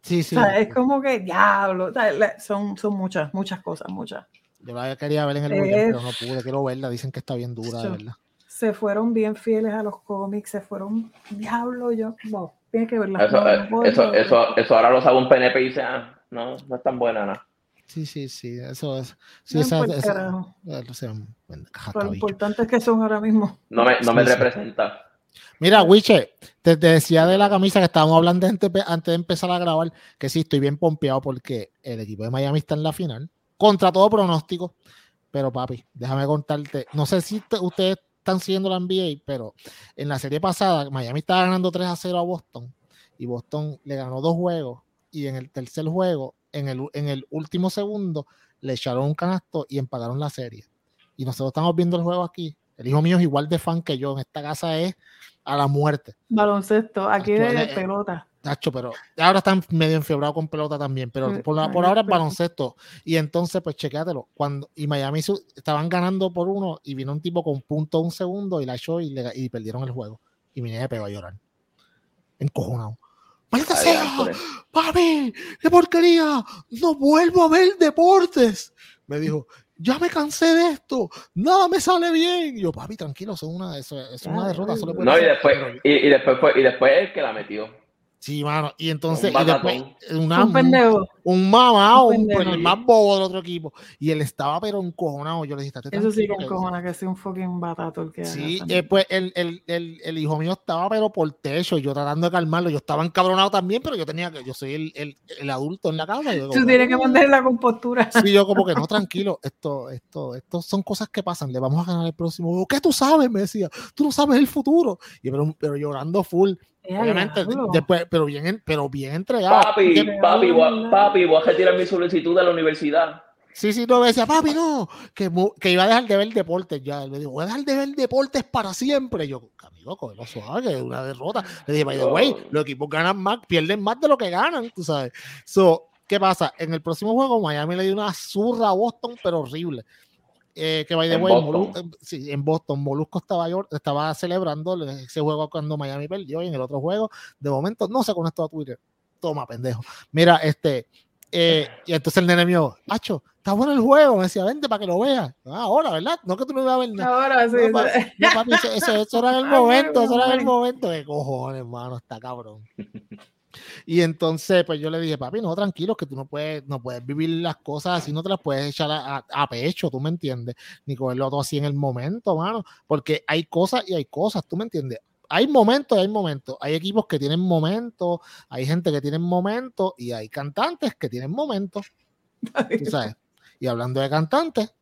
Speaker 1: Sí, sí.
Speaker 2: O sea, es como que, diablo, son, son muchas, muchas cosas, muchas.
Speaker 1: Yo la quería ver en el weekend,
Speaker 2: Eh,
Speaker 1: pero no pude, quiero verla. Dicen que está bien dura, de verdad.
Speaker 2: se fueron bien fieles a los cómics, se fueron, diablo, yo, no, tienes que verla.
Speaker 3: Eso,
Speaker 2: no,
Speaker 3: eh,
Speaker 2: no
Speaker 3: eso, eso, eso ahora lo sabe un PNP y dice, ah, no, no es tan buena, nada.
Speaker 1: Sí, sí, sí, eso es. Sí,
Speaker 2: No,
Speaker 1: esa, esa- bueno,
Speaker 2: Lo importante es que son ahora mismo.
Speaker 3: No me, no me
Speaker 1: sí.
Speaker 3: representa.
Speaker 1: Mira, Wiche, te, te decía de la camisa que estábamos hablando antes, antes de empezar a grabar, que sí, estoy bien pompeado porque el equipo de Miami está en la final, contra todo pronóstico. Pero papi, déjame contarte, no sé si te- ustedes están siguiendo la NBA, pero en la serie pasada Miami estaba ganando 3 a 0 a Boston y Boston le ganó dos juegos y en el tercer juego, en el, en el último segundo, le echaron un canasto y empataron la serie. Y nosotros estamos viendo el juego aquí. El hijo mío es igual de fan que yo. En esta casa es a la muerte.
Speaker 2: Baloncesto, aquí de
Speaker 1: eh,
Speaker 2: pelota.
Speaker 1: Nacho, pero ahora están medio enfiebrados con pelota también, pero por, la-
Speaker 2: ay,
Speaker 1: por ahora es baloncesto. Y entonces, pues chequéatelo. Cuando, y Miami su- estaban ganando por uno y vino un tipo con punto un segundo y la echó y, le- y perdieron el juego. Y mi nene pegó a llorar. Encojonado. ¡Maldita sea! ¡Papi! ¡Qué porquería! ¡No vuelvo a ver deportes! Me dijo, ya me cansé de esto, nada me sale bien. Y yo, papi, tranquilo, eso es una, eso es una derrota. puede
Speaker 3: No, y
Speaker 1: pasar".
Speaker 3: después, y, y después y después el que la metió.
Speaker 1: Sí, mano. Y entonces,
Speaker 3: Un
Speaker 1: y después, una,
Speaker 2: un pendejo.
Speaker 1: un mamá,
Speaker 2: Un
Speaker 1: un,
Speaker 2: pendejo.
Speaker 1: el más bobo del otro equipo. Y él estaba pero encojonado. Yo le dije, "Estate
Speaker 2: Eso sí que encojona que sea un fucking batato el que
Speaker 1: Sí, eh, pues el, el, el, el hijo mío estaba pero por techo, yo tratando de calmarlo, yo estaba encabronado también, pero yo tenía que, yo soy el, el, el adulto en la casa. Yo
Speaker 2: Tú
Speaker 1: como,
Speaker 2: tienes que
Speaker 1: "No".
Speaker 2: mantener la compostura.
Speaker 1: Sí, yo como que no, tranquilo, esto, esto, esto son cosas que pasan, le vamos a ganar el próximo juego. ¿Qué tú sabes? Me decía, tú no sabes el futuro. Y pero, pero llorando full, obviamente, después, pero bien, en- pero bien entregado.
Speaker 3: Papi, papi, voy a, papi, voy a retirar mi solicitud de la universidad.
Speaker 1: Sí, sí, no, me decía, papi, no, que, que iba a dejar de ver deportes ya. Le digo, voy a dejar de ver deportes para siempre. yo, amigo, cógelo suave, que es una derrota. Le dije, by the way, los equipos ganan más, pierden más de lo que ganan, tú sabes. So, ¿qué pasa? En el próximo juego, Miami le dio una zurra a Boston, pero horrible. Eh, que by the
Speaker 3: En
Speaker 1: way,
Speaker 3: Boston.
Speaker 1: Molu- eh, sí, en Boston, Molusco estaba, yo- estaba celebrando ese juego cuando Miami perdió y en el otro juego, de momento, no se conectó a Twitter. Toma, pendejo. Mira, este, eh, y entonces el nene mío, macho, está bueno el juego. Me decía, vente para que lo veas. Ah, ahora, ¿verdad? No que tú no ibas a ver nada.
Speaker 2: Ahora sí.
Speaker 1: No, papi, no, papi, eso, eso- eso era en el momento, eso era en el momento. ¿Qué cojones, hermano? Está cabrón. Y entonces, pues yo le dije, papi, no, tranquilo, que tú no puedes, no puedes vivir las cosas así, no te las puedes echar a, a- a pecho, tú me entiendes, ni cogerlo todo así en el momento, mano, porque hay cosas y hay cosas, tú me entiendes. Hay momentos y hay momentos. Hay equipos que tienen momentos, hay gente que tiene momentos y hay cantantes que tienen momentos, tú sabes. Y hablando de cantantes,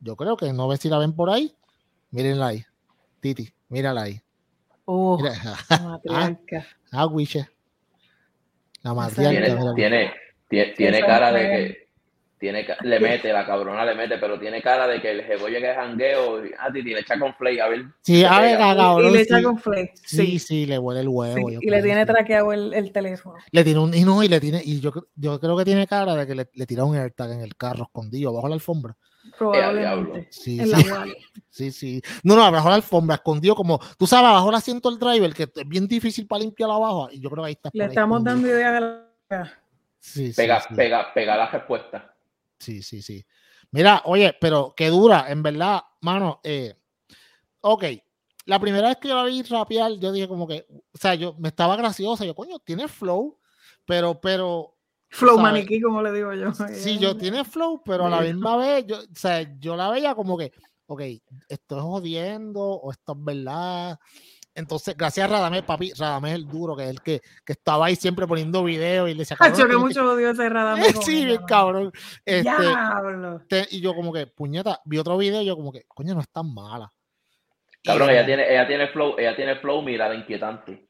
Speaker 1: yo creo que no ves si la ven por ahí. Mírenla ahí. Titi, mírala ahí.
Speaker 2: Oh,
Speaker 1: Mira, ah, Wiche. La.
Speaker 3: Tiene, tiene, tie- tiene cara de que tiene, le mete, la cabrona le mete, pero tiene cara de que el jevo llega de jangueo y a ah, ti le echa con flake, a ver.
Speaker 1: Sí, a ver.
Speaker 2: Y le echa con flake.
Speaker 1: Sí, sí, le huele el huevo.
Speaker 2: y le tiene traqueado el, el, teléfono.
Speaker 1: Le tiene un, y no, y le tiene, y yo, yo creo que tiene cara de que le, le tira un AirTag en el carro escondido, bajo la alfombra.
Speaker 2: Probablemente.
Speaker 1: Sí, sí. sí, sí. No, no, abajo la alfombra, escondido como, tú sabes, abajo el asiento del driver, que es bien difícil para limpiar abajo. Y yo creo que ahí está.
Speaker 2: Le estamos dando idea a la...
Speaker 3: Sí, pega, sí, pega, pega la respuesta.
Speaker 1: Sí, sí, sí. Mira, oye, pero qué dura, en verdad, mano. Eh, ok, la primera vez que yo la vi rapear, yo dije como que, o sea, yo me estaba graciosa, yo, coño, tiene flow, pero, pero,
Speaker 2: Flow maniquí, como le digo yo.
Speaker 1: Sí, yo tiene flow, pero a la misma vez, yo, o sea, yo la veía como que, ok, esto es jodiendo o esto es verdad. Entonces, gracias a Radamés, papi, Radamés el duro, que es el que, que estaba ahí siempre poniendo videos y le
Speaker 2: sacaba. Yo que mucho odio ese Radamés.
Speaker 1: sí, bien cabrón. Este, y yo como que, puñeta, vi otro video y yo como que, coño, no es tan mala.
Speaker 3: Cabrón, ella tiene, ella tiene flow, ella tiene flow mirada inquietante.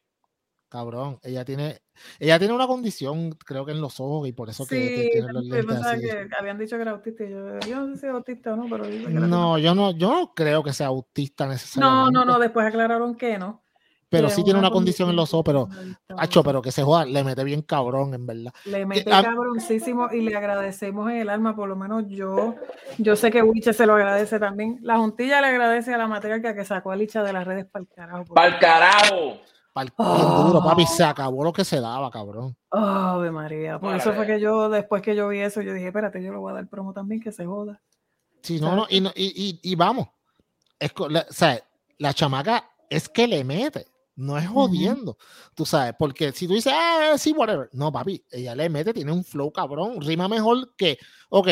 Speaker 1: Cabrón, ella tiene, ella tiene una condición, creo que en los ojos, y por eso que, tiene
Speaker 2: los lentes así. Que habían dicho que era autista. yo, yo, no sé si es autista o no, pero.
Speaker 1: No, yo no, yo no creo que sea autista necesariamente.
Speaker 2: No, no, no, después aclararon que no.
Speaker 1: Pero sí tiene una condición en los ojos, pero, hacho, pero que se joda, le mete bien cabrón, en verdad.
Speaker 2: Le mete cabroncísimo y le agradecemos en el alma, por lo menos yo, yo sé que Wiche se lo agradece también. La juntilla le agradece a la materia que sacó a Licha de las redes para el carajo.
Speaker 3: ¡Para el carajo!
Speaker 1: Duro, papi, se acabó lo que se daba, cabrón.
Speaker 2: Oh, María. Por eso fue que yo, después que yo vi eso, yo dije, espérate, yo le voy a dar promo también, que se joda.
Speaker 1: Sí, no, no, y, y, y, vamos. Es, o sea, la chamaca es que le mete, no es jodiendo, tú sabes, porque si tú dices, ah, sí, whatever, no, papi, ella le mete, tiene un flow cabrón, rima mejor que, ok,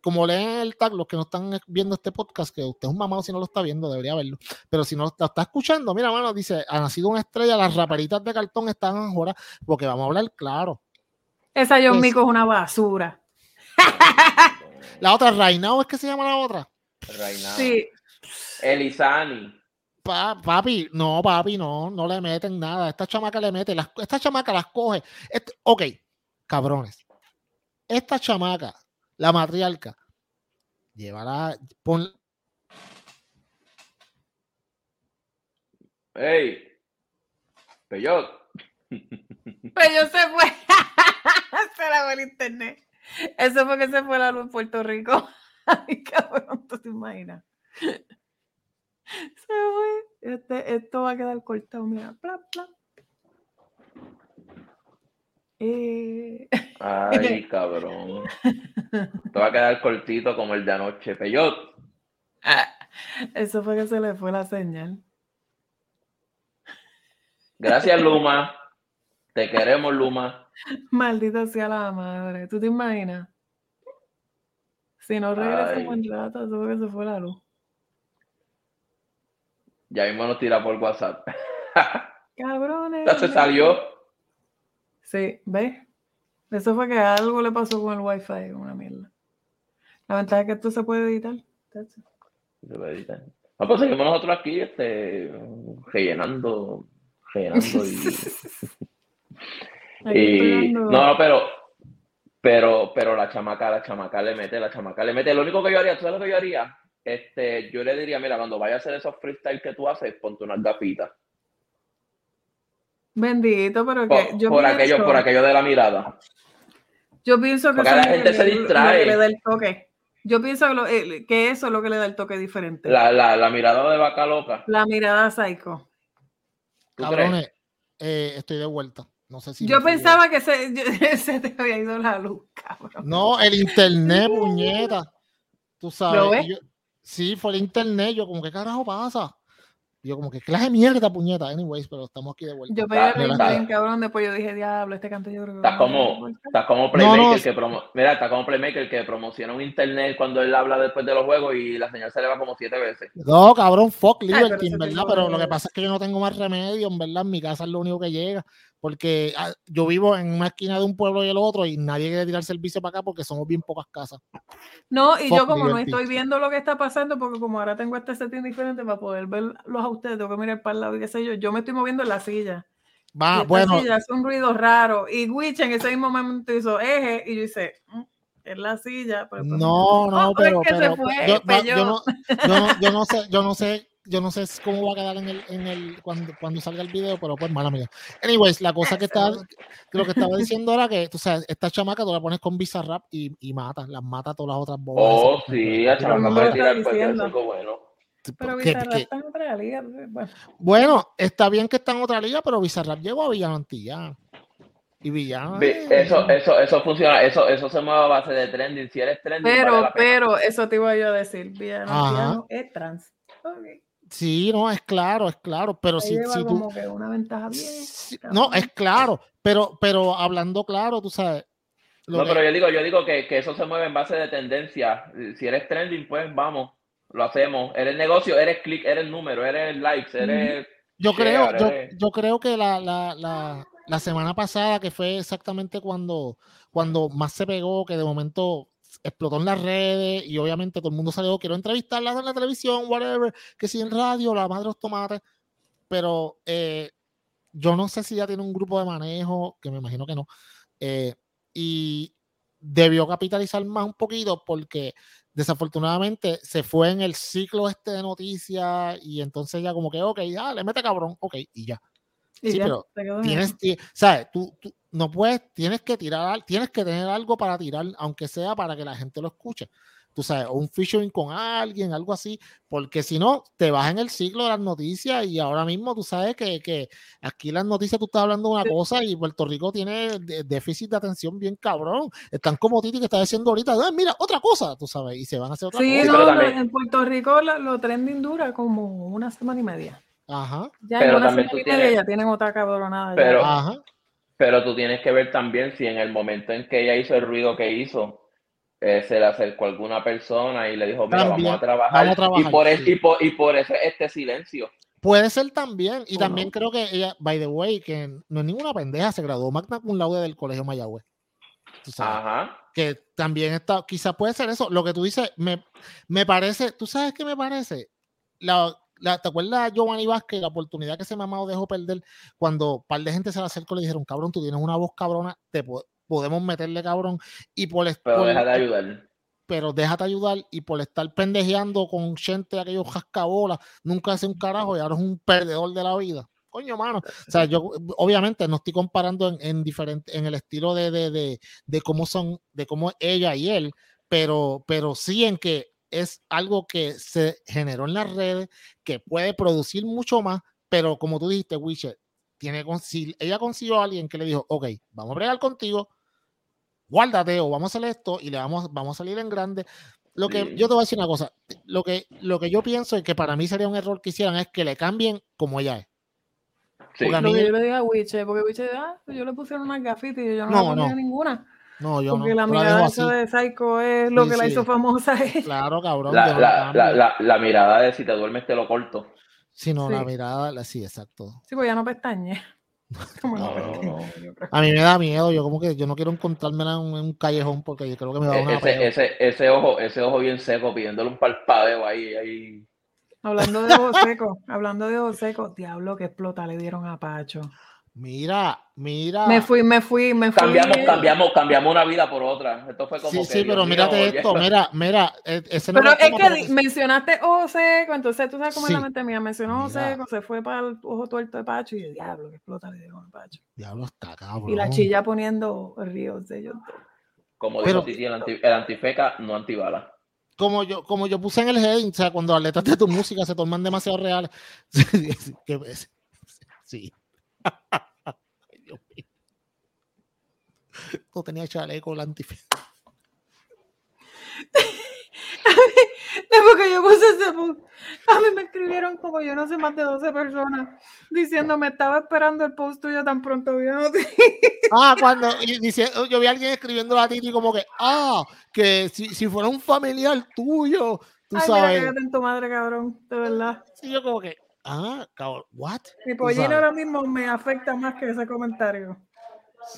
Speaker 1: como leen el tag, los que no están viendo este podcast, que usted es un mamado si no lo está viendo, debería verlo. Pero si no lo está escuchando, mira, mano, dice, ha nacido una estrella, las raperitas de cartón están ahora, porque vamos a hablar claro.
Speaker 2: Esa John Mico es una basura.
Speaker 1: la otra, Rainao, ¿es que se llama la otra?
Speaker 3: Rainao. Sí. Elizani.
Speaker 1: papi, no, papi, no, no le meten nada. Esta chamaca le mete, esta chamaca las coge. ok, cabrones. Esta chamaca la matriarca, llévala, pon...
Speaker 3: ¡Ey! Peyot.
Speaker 2: Peyot se fue. se la fue el internet. Eso fue que se fue la luz en Puerto Rico. Ay, cabrón, tú te imaginas. Se fue. Este, esto va a quedar cortado, mira. Bla, bla.
Speaker 3: Eh... Ay, cabrón. Te va a quedar cortito como el de anoche. Peyot.
Speaker 2: Eso fue que se le fue la señal.
Speaker 3: Gracias, Luma. Te queremos, Luma.
Speaker 2: Maldita sea la madre. ¿Tú te imaginas? Si no regresa buen rato, eso fue que se fue la luz.
Speaker 3: Ya mismo nos tira por WhatsApp.
Speaker 2: Cabrones.
Speaker 3: Ya se salió.
Speaker 2: Sí, ¿ves? Eso fue que algo le pasó con el wifi, una mierda. La ventaja es que esto se puede editar.
Speaker 3: Se puede editar. No, pues seguimos nosotros aquí, este, rellenando, rellenando y. no, pero, pero, pero la chamaca, la chamaca le mete, la chamaca le mete. Lo único que yo haría, ¿tú sabes lo que yo haría? Este, yo le diría, mira, cuando vayas a hacer esos freestyle que tú haces, ponte unas gafitas.
Speaker 2: Bendito, pero que
Speaker 3: yo por aquello, por aquello de la mirada.
Speaker 2: Yo pienso que,
Speaker 3: la gente se distrae.
Speaker 2: le da el toque. Yo pienso que, eso es lo que le da el toque diferente.
Speaker 3: La, la, la mirada de vaca loca.
Speaker 2: La mirada psycho.
Speaker 1: Cabrones, eh, estoy de vuelta. No sé si
Speaker 2: yo pensaba que se, se, te había ido la luz, cabrón.
Speaker 1: No, el internet, puñeta. Tú sabes. ¿Lo ves? sí, fue el internet. Yo, como, ¿qué carajo pasa? Yo como que clase mierda, puñeta. Anyways, pero estamos aquí de vuelta.
Speaker 2: Yo pegué el bien cabrón, después yo dije, diablo, este canto yo creo
Speaker 3: que... Está como, está como Playmaker que promo Mira, está como Playmaker que promociona un internet cuando él habla después de los juegos y la señal se le va como siete veces.
Speaker 1: No, cabrón, fuck Liberty, en verdad, pero lo que pasa es que yo no tengo más remedio, en verdad, en mi casa es lo único que llega porque ah, yo vivo en una esquina de un pueblo y el otro y nadie quiere tirar servicio para acá porque somos bien pocas casas.
Speaker 2: No, y yo como no estoy viendo lo que está pasando, porque como ahora tengo este setting diferente para poder verlos a ustedes, tengo que mirar para el lado y qué sé yo, yo me estoy moviendo en la silla.
Speaker 1: Va, bueno.
Speaker 2: Silla hace un ruido raro y Witch en ese mismo momento hizo eje y yo hice... Mm". en la silla. Pero
Speaker 1: no, no, pero, pero yo, no, yo, no, sé, yo no sé, yo no sé cómo va a quedar en el, en el cuando, cuando salga el video, pero pues mala mía. Anyways, la cosa que está, lo que estaba diciendo era que, tú sabes, esta chamaca tú la pones con Bizarrap y, y mata, las mata a todas las otras
Speaker 3: bobas. Oh, sí, la chamaca puede tirar cualquier bueno.
Speaker 2: Pero Bizarrap está en otra liga. Bueno.
Speaker 1: bueno. está bien que está en otra liga, pero Bizarrap llegó a Villanantilla. Y villano.
Speaker 3: Eso, eso, eso funciona, eso, eso se mueve a base de trending. Si eres trending.
Speaker 2: Pero, pero, eso te iba yo a decir. Villano, es trans.
Speaker 1: Sí, no, es claro, es claro, pero si,
Speaker 2: si tú... que una ventaja bien.
Speaker 1: no, es claro, pero, pero hablando claro, tú sabes.
Speaker 3: No, pero yo digo, yo digo que, que, eso se mueve en base de tendencia. Si eres trending, pues vamos, lo hacemos. Eres negocio, eres click, eres número, eres likes, eres.
Speaker 1: Yo creo, yo, yo, creo que la, la, la, la semana pasada, que fue exactamente cuando, cuando más se pegó, que de momento explotó en las redes y obviamente todo el mundo salió, quiero entrevistarla en la televisión, whatever, que si en radio, la madre de los tomates, pero eh, yo no sé si ya tiene un grupo de manejo, que me imagino que no, eh, y debió capitalizar más un poquito porque desafortunadamente se fue en el ciclo este de noticias y entonces ya como que, ok, ya, le mete cabrón, ok, y ya. Sí, pero tienes, ¿sabes? Tú, tú, no puedes, tienes que tirar, tienes que tener algo para tirar, aunque sea para que la gente lo escuche. Tú sabes, un featuring con alguien, algo así, porque si no, te vas en el ciclo de las noticias y ahora mismo tú sabes que, que aquí las noticias tú estás hablando de una cosa y Puerto Rico tiene déficit de atención bien cabrón. Están como Titi que está diciendo ahorita, ah, mira, otra cosa, tú sabes, y se van a hacer otra
Speaker 2: cosa. Sí, en Puerto Rico lo, lo trending dura como una semana y media.
Speaker 1: Ajá.
Speaker 2: Ya pero también tú tienes, ya tienen otra cabronada.
Speaker 3: Pero, pero tú tienes que ver también si en el momento en que ella hizo el ruido que hizo, eh, se le acercó a alguna persona y le dijo, mira, vamos a trabajar. y, por y, por, eso este silencio.
Speaker 1: Puede ser también, y también creo que ella, by the way, que no es ninguna pendeja, se graduó magna cum laude del Colegio Mayagüez.
Speaker 3: Ajá.
Speaker 1: Que también está, quizá puede ser eso. Lo que tú dices, me, me parece, ¿tú sabes qué me parece? La, ¿Te acuerdas Giovanni Vázquez, la oportunidad que ese mamado dejó perder cuando un par de gente se le acercó y le dijeron, cabrón, tú tienes una voz cabrona, te podemos meterle cabrón y por
Speaker 3: Pero déjate ayudar.
Speaker 1: Pero déjate ayudar y por estar pendejeando con gente de aquellos jascabolas, nunca hace un carajo y ahora es un perdedor de la vida. Coño, mano. O sea, yo obviamente no estoy comparando en, en diferente, en el estilo de, de, de, de cómo son, de cómo ella y él, pero, pero sí en que es algo que se generó en las redes, que puede producir mucho más, pero como tú dijiste, Witcher, tiene, si ella consiguió a alguien que le dijo, ok, vamos a bregar contigo, guárdate o vamos a hacer esto y le vamos, vamos a salir en grande. Lo que yo te voy a decir una cosa, lo que, lo que yo pienso y que para mí sería un error que hicieran es que le cambien como ella es.
Speaker 2: Sí. Porque a mí, yo le dije a Witcher, porque Witcher, ah, pues yo le pusieron una gafita y yo no, no, le ninguna.
Speaker 1: No, yo
Speaker 2: Porque
Speaker 1: no.
Speaker 2: la mirada de Psycho es lo que la hizo famosa.
Speaker 1: Claro, cabrón.
Speaker 3: La, la, la, la, mirada de si te duermes te lo corto.
Speaker 1: Sí, no, la mirada, sí, exacto.
Speaker 2: Sí, pues ya no pestañe.
Speaker 1: a mí me da miedo, yo como que yo no quiero encontrarme en un, callejón porque yo creo que me va a una
Speaker 3: ese, ese, ese, ojo, ese ojo bien seco pidiéndole un palpadeo ahí, ahí.
Speaker 2: Hablando de ojo seco, hablando de ojo seco, diablo que explota le dieron a Pacho.
Speaker 1: Mira, mira.
Speaker 2: Me fui, me fui, me fui.
Speaker 3: Cambiamos, cambiamos, cambiamos una vida por otra. Esto fue como.
Speaker 1: Sí, sí, pero mírate esto, mira, mira. E, ese
Speaker 2: pero es que mencionaste ojo seco, entonces tú sabes cómo es la mente mía. Mencionó ojo seco, se fue para el ojo tuerto de Pacho y el diablo que explota le dieron a Pacho.
Speaker 1: Diablo está cabrón.
Speaker 2: Y la chilla poniendo ríos de ellos.
Speaker 3: Como dijo Titi, el, el antifeca, no antibala
Speaker 1: como yo, como yo puse en el heading, o sea, cuando las letras de tu música se toman demasiado reales. sí. No tenía chaleco la antifaz.
Speaker 2: porque yo puse ese post, a mí me escribieron como yo no sé más de 12 personas diciéndome estaba esperando el post tuyo tan pronto
Speaker 1: Ah, cuando yo vi a alguien escribiendo a Titi como que, ah, que si, si fuera un familiar tuyo, tú
Speaker 2: Ay,
Speaker 1: sabes.
Speaker 2: Mira, en tu madre, cabrón, de verdad.
Speaker 1: Sí, yo como que, ah, cabrón, what?
Speaker 2: Mi pollina ahora mismo me afecta más que ese comentario.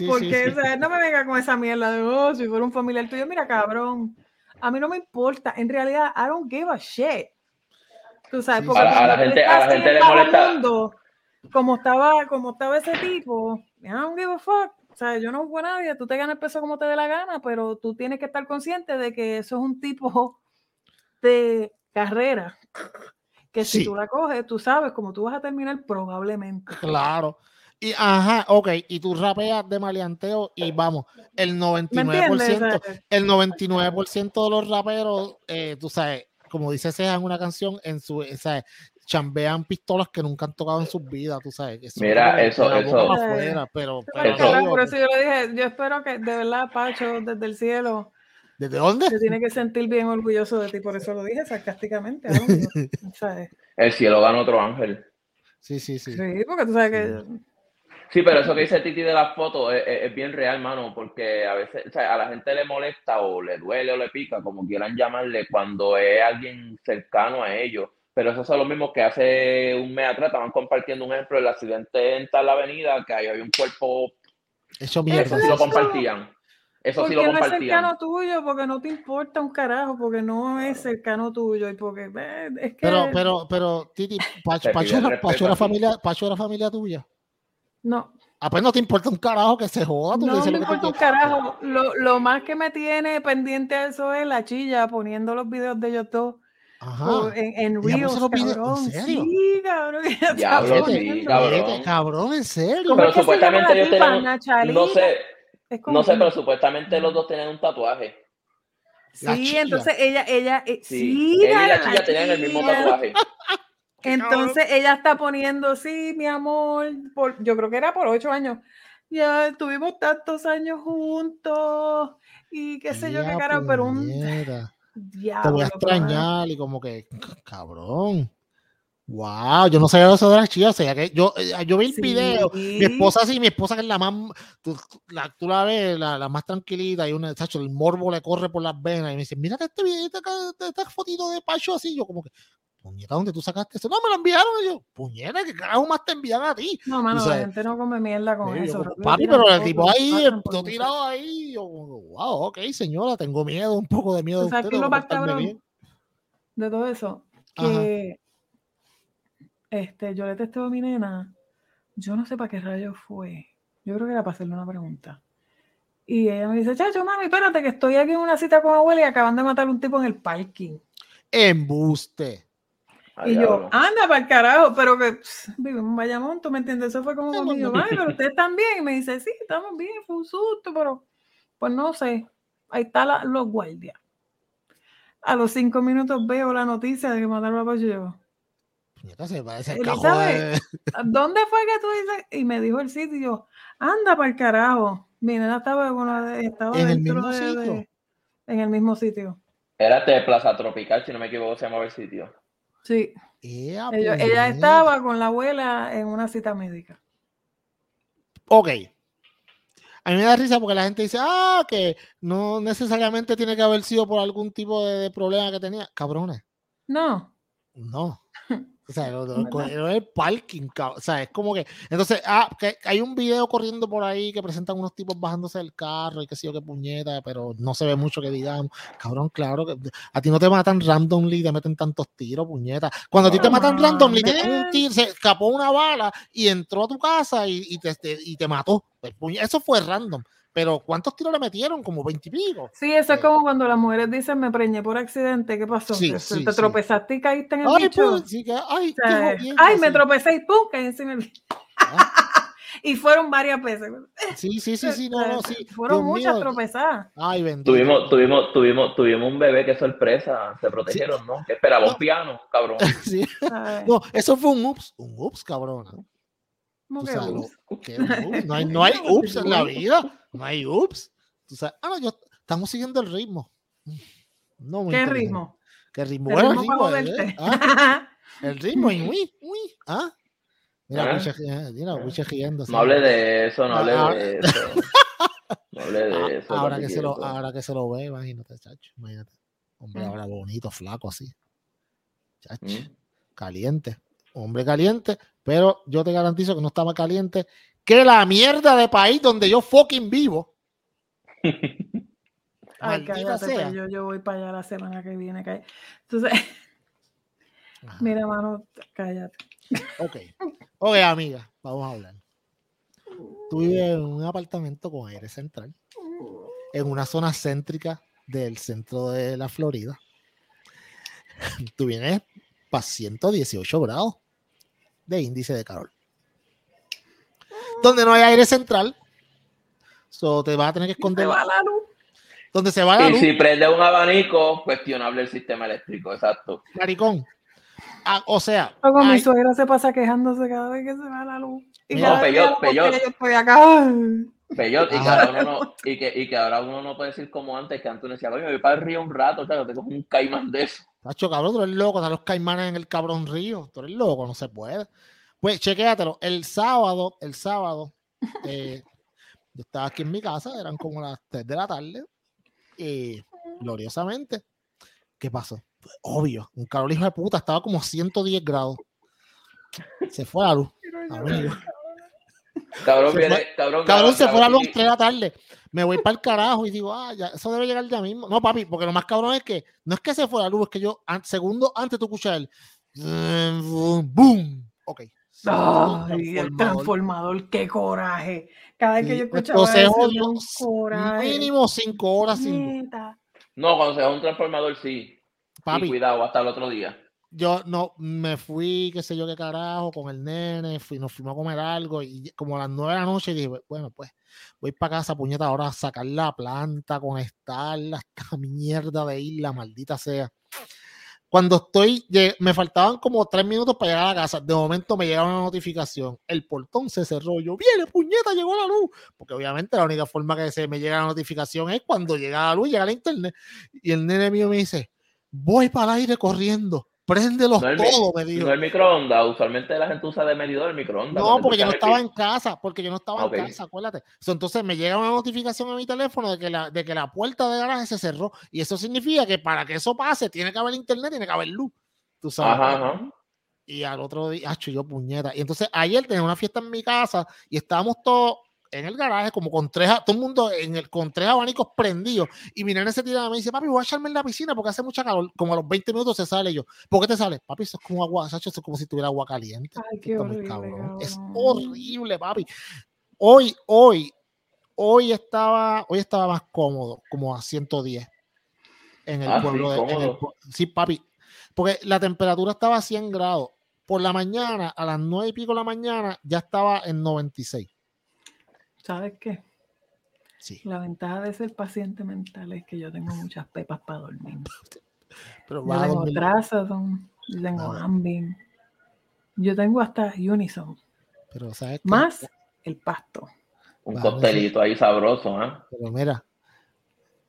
Speaker 2: Porque no me venga con esa mierda de, oh, si fuera un familiar tuyo, mira, cabrón, a mí no me importa. En realidad, I don't give a shit. Tú sabes, porque
Speaker 3: a, la gente, a la gente le molesta.
Speaker 2: como estaba, como estaba ese tipo, I don't give a fuck. O sea, yo no juzgo a nadie, tú te ganas el peso como te dé la gana, pero tú tienes que estar consciente de que eso es un tipo de carrera que si
Speaker 1: Sí.
Speaker 2: tú la coges, tú sabes cómo tú vas a terminar probablemente.
Speaker 1: Claro. Y ajá, ok, y tú rapeas de maleanteo y vamos, el
Speaker 2: ¿Me
Speaker 1: 99%,
Speaker 2: entiendes? O sea,
Speaker 1: el 99% de los raperos, eh, tú sabes, como dice Ceja en una canción, en su, o sea, chambean pistolas que nunca han tocado en sus vidas, tú sabes. que son
Speaker 3: Mira, eso- eso-
Speaker 1: afuera, pero,
Speaker 2: Eso
Speaker 1: pero
Speaker 2: es carajo,
Speaker 1: digo,
Speaker 2: por eso yo le dije, yo espero que de verdad Pacho desde el cielo
Speaker 1: ¿desde dónde?
Speaker 2: se tiene que sentir bien orgulloso de ti, por eso lo dije sarcásticamente. ¿sabes?
Speaker 3: El cielo gana otro ángel.
Speaker 1: Sí, sí, sí.
Speaker 2: Sí, porque tú sabes que
Speaker 3: Sí, pero eso que dice Titi de las fotos es, es- es bien real, mano, porque a veces o sea, a la gente le molesta o le duele o le pica, como quieran llamarle, cuando es alguien cercano a ellos. Pero eso es lo mismo que hace un mes atrás estaban compartiendo un ejemplo del accidente en tal avenida, que ahí había un cuerpo,
Speaker 1: Hecho mierda.
Speaker 3: eso sí lo compartían. Eso sí
Speaker 2: porque
Speaker 3: lo
Speaker 2: no es
Speaker 3: compartían.
Speaker 2: cercano tuyo, porque no te importa un carajo, porque no es cercano tuyo y porque eh, es que
Speaker 1: Pero, pero, pero, Titi, Pacho, Pacho
Speaker 3: pide
Speaker 1: era, Pacho era familia, Pacho era familia tuya.
Speaker 2: No,
Speaker 1: Ah, pues no te importa un carajo que se joda. Tú
Speaker 2: no
Speaker 1: dices
Speaker 2: me importa un carajo. Lo, lo más que me tiene pendiente a eso es la chilla poniendo los videos de ellos dos
Speaker 1: Ajá.
Speaker 2: o en, en Reels,
Speaker 1: videos- ¿en
Speaker 2: cabrón.
Speaker 1: serio?
Speaker 2: Sí, cabrón.
Speaker 3: Diablo, sí, cabrón.
Speaker 1: cabrón, en serio.
Speaker 2: ¿Cómo
Speaker 3: Pero supuestamente ellos
Speaker 2: Nachalita.
Speaker 3: no sé, no sé, pero supuestamente los dos tenían un tatuaje.
Speaker 1: La
Speaker 2: Sí,
Speaker 1: chilla.
Speaker 2: entonces ella, ella, eh,
Speaker 3: Sí,
Speaker 2: sí,
Speaker 3: él y la
Speaker 2: la
Speaker 3: chilla tenían el mismo tatuaje.
Speaker 2: Entonces ella está poniendo, sí, mi amor, por, yo creo que era por ocho años. Ya estuvimos tantos años juntos y qué sé yo qué
Speaker 1: Ya,
Speaker 2: carajo, pero un
Speaker 1: puñeta. Te
Speaker 2: diablo.
Speaker 1: voy a
Speaker 2: cabrón.
Speaker 1: extrañar y como que, cabrón. Wow, yo no sabía eso de las chillas. O sea, que yo, eh, yo vi el video. Mi
Speaker 2: Sí.
Speaker 1: esposa sí, mi esposa que es la más, tú la, tú la ves, la, la más tranquilita y una, chacho, el morbo le corre por las venas y me dice, mira este video, esta, esta, esta fotito de Pacho así, yo como que, puñeta, ¿dónde tú sacaste eso? No, me lo enviaron y yo, puñeta, ¿qué carajo más te envían a ti?
Speaker 2: No, mano,
Speaker 1: o sea,
Speaker 2: la gente no come mierda con
Speaker 1: yo
Speaker 2: eso. rápido
Speaker 1: papi, pero el tipo ahí, todo
Speaker 2: eso.
Speaker 1: tirado ahí, yo, wow, ok, señora, tengo miedo, un poco de miedo
Speaker 2: ¿Tú
Speaker 1: de
Speaker 2: sabes
Speaker 1: usted,
Speaker 2: qué es lo más cabrón? de todo eso,
Speaker 1: Ajá.
Speaker 2: que este, yo le testé a mi nena, yo no sé para qué rayo fue, yo creo que era para hacerle una pregunta. Y ella me dice, chacho, mami, espérate que estoy aquí en una cita con abuela y acaban de matar a un tipo en el parking.
Speaker 1: Embuste.
Speaker 2: Y yo, anda para el carajo, pero que vivimos en Bayamón, ¿tú me entiendes? Eso fue como conmigo, mami, pero ustedes están bien. Y me dice, sí, estamos bien, fue un susto, pero pues no sé, ahí están los guardias. A los cinco minutos veo la noticia de que mataron a
Speaker 1: el cajón de...
Speaker 2: ¿Dónde fue que tú dices? Y me dijo el sitio, y yo, anda para el carajo. Mi nena estaba, en una de- estaba
Speaker 1: ¿En el
Speaker 2: dentro
Speaker 1: mismo
Speaker 2: de-
Speaker 1: sitio?
Speaker 2: de- en el mismo sitio.
Speaker 3: Era de Plaza Tropical, si no me equivoco, se llamaba el sitio.
Speaker 2: Sí,
Speaker 1: Ea,
Speaker 2: ella, ella
Speaker 1: puñeta.
Speaker 2: estaba con la abuela en una cita médica.
Speaker 1: Ok. A mí me da risa porque la gente dice, ah, que no necesariamente tiene que haber sido por algún tipo de, de problema que tenía. Cabrones,
Speaker 2: No,
Speaker 1: no. O sea, lo, lo el parking, cab- o sea, es como que. Entonces, ah, que hay un video corriendo por ahí que presentan unos tipos bajándose del carro y que sé yo qué puñeta, pero no se ve mucho que digamos. Cabrón, claro que a ti no te matan randomly y te meten tantos tiros, puñeta. Cuando a ti te matan randomly, te un tiro, se escapó una bala y entró a tu casa y, y te, te- y te mató. Pues, Eso fue random. Pero ¿cuántos tiros le metieron? Como veintipico.
Speaker 2: Sí, eso es
Speaker 1: Eh.
Speaker 2: como cuando las mujeres dicen me preñé por accidente. ¿Qué pasó?
Speaker 1: Sí,
Speaker 2: ¿Te,
Speaker 1: sí,
Speaker 2: te
Speaker 1: sí.
Speaker 2: tropezaste y caíste en el
Speaker 1: Ay,
Speaker 2: bicho?
Speaker 1: pues, sí que- ay,
Speaker 2: O
Speaker 1: qué
Speaker 2: sea,
Speaker 1: jodienda,
Speaker 2: Ay, me tropecé y pum, caí encima del bicho.
Speaker 1: Ah,
Speaker 2: Y fueron varias veces.
Speaker 1: Sí, sí, sí, sí, no, no, sí.
Speaker 2: Fueron
Speaker 1: Dios
Speaker 2: muchas
Speaker 1: mío.
Speaker 2: tropezadas.
Speaker 1: Ay, bendito.
Speaker 3: Tuvimos, tuvimos, tuvimos, tuvimos un bebé que sorpresa, se protegieron, ¿no? Que esperaba
Speaker 1: No.
Speaker 3: un piano, cabrón.
Speaker 1: No, eso fue un ups, un ups, cabrón.
Speaker 2: ¿Cómo
Speaker 1: Tú
Speaker 2: que
Speaker 1: sabes,
Speaker 2: ups?
Speaker 1: lo- un ups, No hay, no hay ups en la vida. No hay ups. Tú sabes, ah, no, yo, estamos siguiendo el ritmo. No muy
Speaker 2: ¿Qué ritmo?
Speaker 1: ¿Qué ritmo?
Speaker 2: ¿El
Speaker 1: Bueno, el
Speaker 2: ritmo para
Speaker 1: ritmo, eh, ah, el ritmo, y uy, uy, ah. Mira,
Speaker 3: Ah.
Speaker 1: Wiche, eh, mira, Wiche riendo.
Speaker 3: No hable de eso, no hable
Speaker 1: Ah,
Speaker 3: de eso. No hable de eso.
Speaker 1: ahora, que se lo, ahora que se lo ve, imagínate, chacho, imagínate. Hombre,
Speaker 2: Mm.
Speaker 1: ahora bonito, flaco así. Chacho,
Speaker 3: Mm.
Speaker 1: caliente. Hombre caliente, pero yo te garantizo que no está más caliente que la mierda de país donde yo fucking vivo.
Speaker 2: Ay, cállate,
Speaker 1: sea.
Speaker 2: yo, yo voy para allá la semana que viene. cállate. Entonces,
Speaker 1: Ajá.
Speaker 2: mira, mano, cállate.
Speaker 1: Ok. Ok, amiga, vamos a hablar. tú vives en un apartamento con aire central, en una zona céntrica del centro de la Florida. Tú vienes para 118 grados de índice de calor. Donde no hay aire central, so te vas a tener que esconder.
Speaker 2: Se va la luz.
Speaker 1: Donde se va la
Speaker 3: Y
Speaker 1: luz,
Speaker 3: si prende un abanico, cuestionable el sistema eléctrico, exacto.
Speaker 1: maricón. Ah, o sea,
Speaker 2: Luego mi
Speaker 1: hay-
Speaker 2: suegra se pasa quejándose cada vez que se va la luz. Y
Speaker 3: No,
Speaker 2: cada vez que yo estoy acá.
Speaker 3: Peyot, y, que ahora uno no, y, que, y que ahora uno no puede decir como antes, que antes uno decía, oye, me voy para el río un rato, claro, tengo un caimán de eso.
Speaker 1: Tacho, cabrón, tú eres loco, están los caimanes en el cabrón río. Tú eres loco, no se puede. Pues chequéatelo. El sábado, el sábado, eh, yo estaba aquí en mi casa, eran como las 3 de la tarde, y gloriosamente, ¿qué pasó? Pues, obvio, un calor hijo de puta, estaba como 110 grados. Se fue la luz, amigo.
Speaker 3: Cabrón,
Speaker 1: Se
Speaker 3: viene,
Speaker 1: fue-
Speaker 3: cabrón,
Speaker 1: Cabrón, se fue la luz
Speaker 3: graba-
Speaker 1: 3 de la tarde. Me voy para el carajo y digo, ah, ya, eso debe llegar ya mismo. No, papi, porque lo más cabrón es que no es que se fue la luz, es que yo, an- segundo antes tú escuchas el boom. Ok.
Speaker 2: Ay, el transformador, qué coraje. Cada vez que
Speaker 1: Sí,
Speaker 2: yo escuchaba eso,
Speaker 1: odio
Speaker 2: un coraje.
Speaker 1: Mínimo 5 horas.
Speaker 2: Neta.
Speaker 3: No, cuando se va un transformador, sí. Y
Speaker 1: Papi,
Speaker 3: cuidado, hasta el otro día.
Speaker 1: Yo no me fui, qué sé yo qué carajo, con el nene, fui, nos fuimos a comer algo y como a las 9 de la noche dije, bueno, pues voy para casa, puñeta, ahora a sacar la planta, conectarla, esta mierda de isla, maldita sea. Cuando estoy, me faltaban como tres minutos para llegar a la casa. De momento me llega una notificación. El portón se cerró. Yo, viene, puñeta, llegó la luz. Porque obviamente la única forma que se me llega la notificación es cuando llega la luz, llega la internet. Y el nene mío me dice, voy para el aire corriendo. Préndelos
Speaker 3: No
Speaker 1: todos, me dijo.
Speaker 3: No el microondas, usualmente la gente usa de medidor el microondas.
Speaker 1: No, porque yo no estaba en casa, porque yo no estaba en casa, acuérdate. Entonces me llega una notificación a mi teléfono de que, la, de que la puerta de garaje se cerró. Y eso significa que para que eso pase, tiene que haber internet, tiene que haber luz. Tú sabes.
Speaker 3: Ajá, ajá.
Speaker 1: Y al otro día, acho, yo puñeta. Y entonces ayer tenía una fiesta en mi casa y estábamos todos en el garaje, como con tres, todo el mundo en el, con tres abanicos prendidos. Y mi nene se tira y me dice, papi, voy a echarme en la piscina porque hace mucha calor. Como a los 20 minutos se sale yo. ¿Por qué te sale? Papi, eso es como agua, Sacho, eso es como si tuviera agua caliente.
Speaker 2: Ay, qué
Speaker 1: Está muy
Speaker 2: horrible,
Speaker 1: cabrón. Es horrible, papi. Hoy, hoy, hoy estaba, hoy estaba más cómodo, como a 110 en el
Speaker 3: Ah, sí,
Speaker 1: pueblo de. en el
Speaker 3: cómodo.
Speaker 1: pue- sí, papi. Porque la temperatura estaba a 100 grados. Por la mañana, a las 9 y pico de la mañana, ya estaba en 96.
Speaker 2: ¿Sabes qué?
Speaker 1: Sí.
Speaker 2: La ventaja de ser paciente mental es que yo tengo muchas pepas para dormir.
Speaker 1: Pero
Speaker 2: Yo tengo
Speaker 1: dormir-
Speaker 2: yo tengo
Speaker 1: Ah.
Speaker 2: Ambien, yo tengo hasta Unison,
Speaker 1: Pero, ¿sabes qué?
Speaker 2: más el pasto.
Speaker 3: Un
Speaker 1: Vale,
Speaker 3: costelito ahí sabroso, ¿ah?
Speaker 1: Pero mira,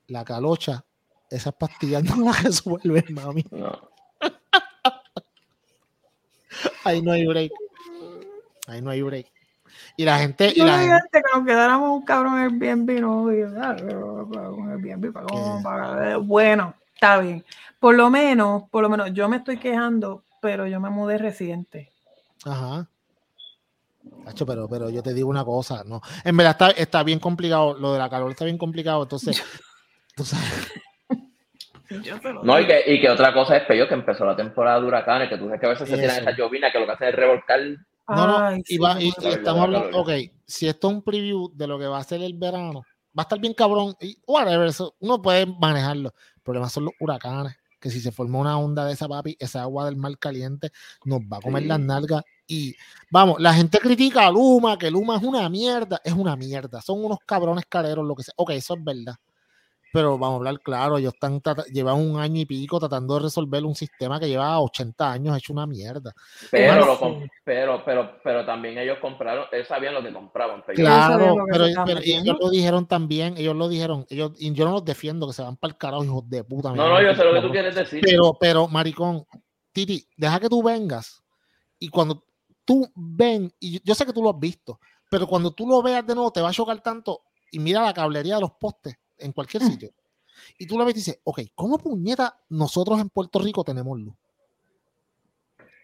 Speaker 1: la calocha, esas pastillas no las resuelven, mami.
Speaker 3: No.
Speaker 1: Ahí no hay break. Ahí no hay break. Y la gente, y
Speaker 2: Yo
Speaker 1: la gente-
Speaker 2: antes que nos quedáramos un cabrón Airbnb, no ah, un. Bueno, está bien. Por lo menos, por lo menos, yo me estoy quejando, pero yo me mudé reciente.
Speaker 1: Ajá. Hacho, pero, pero yo te digo una cosa, no. En verdad está, está bien complicado, lo de la calor está bien complicado, entonces, tú sabes,
Speaker 2: Yo se lo
Speaker 3: No, y que, y que otra cosa es peor que empezó la temporada de huracanes, que tú sabes que a veces se tiran esas llovinas que lo que hacen es revolcar.
Speaker 1: No, no,
Speaker 2: Ay,
Speaker 1: y, va- estamos
Speaker 3: La
Speaker 1: hablando, ok, si esto es un preview de lo que va a ser el verano, va a estar bien cabrón, y whatever, eso, uno puede manejarlo, el problema son los huracanes, que si se forma una onda de esa papi, esa agua del mar caliente nos va a comer
Speaker 3: Sí.
Speaker 1: las nalgas, y vamos, la gente critica a Luma, que Luma es una mierda, es una mierda, son unos cabrones caleros, lo que sea, ok, eso es verdad, pero vamos a hablar claro, ellos están llevan un año y pico tratando de resolver un sistema que lleva 80 años hecho una mierda.
Speaker 3: Pero,
Speaker 2: Bueno,
Speaker 3: lo pero, pero, pero también ellos compraron, ellos sabían lo que compraban. pero-
Speaker 2: Claro. que
Speaker 1: pero, ellos lo dijeron también, ellos lo dijeron, ellos, y yo no los defiendo, que se van para el carajo, hijos de puta.
Speaker 3: No, no, yo sé lo que tú quieres decir.
Speaker 1: Pero, pero, maricón, Titi, deja que tú vengas y cuando tú ven, y yo- yo sé que tú lo has visto, pero cuando tú lo veas de nuevo te va a chocar tanto y mira la cablería de los postes en cualquier
Speaker 2: Mm.
Speaker 1: sitio. Y tú lo ves y dices, ok, ¿cómo puñeta nosotros en Puerto Rico tenemos luz?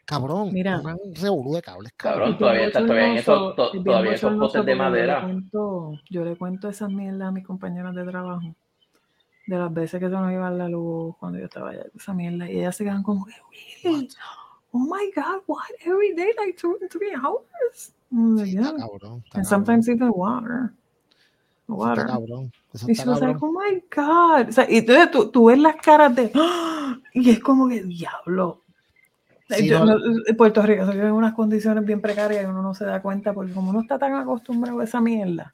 Speaker 1: Cabrón,
Speaker 2: Mira.
Speaker 1: un revolú de cables,
Speaker 3: Cabrón, todavía está- todavía en esos- to-
Speaker 2: es
Speaker 3: todavía esos postes de madera.
Speaker 2: Yo le, cuento, yo le cuento esas mierdas a mis compañeras de trabajo. De las veces que se nos iba la luz cuando yo estaba allá, esa mierda. Y ellas se quedan como que, Willy, oh my God, what? Every day, like two and three hours. Like,
Speaker 1: Sí,
Speaker 2: yeah.
Speaker 1: está cabrón. está
Speaker 2: And
Speaker 1: cabrón,
Speaker 2: sometimes even water. Water.
Speaker 1: Está cabrón.
Speaker 2: Y
Speaker 1: cabrón.
Speaker 2: oh my God. O sea, y entonces tú, tú ves las caras de, ¡Ah! y es como que diablo.
Speaker 1: Sí,
Speaker 2: Yo-
Speaker 1: no-
Speaker 2: no, en Puerto Rico se en unas condiciones bien precarias y uno no se da cuenta porque como uno está tan acostumbrado a esa mierda.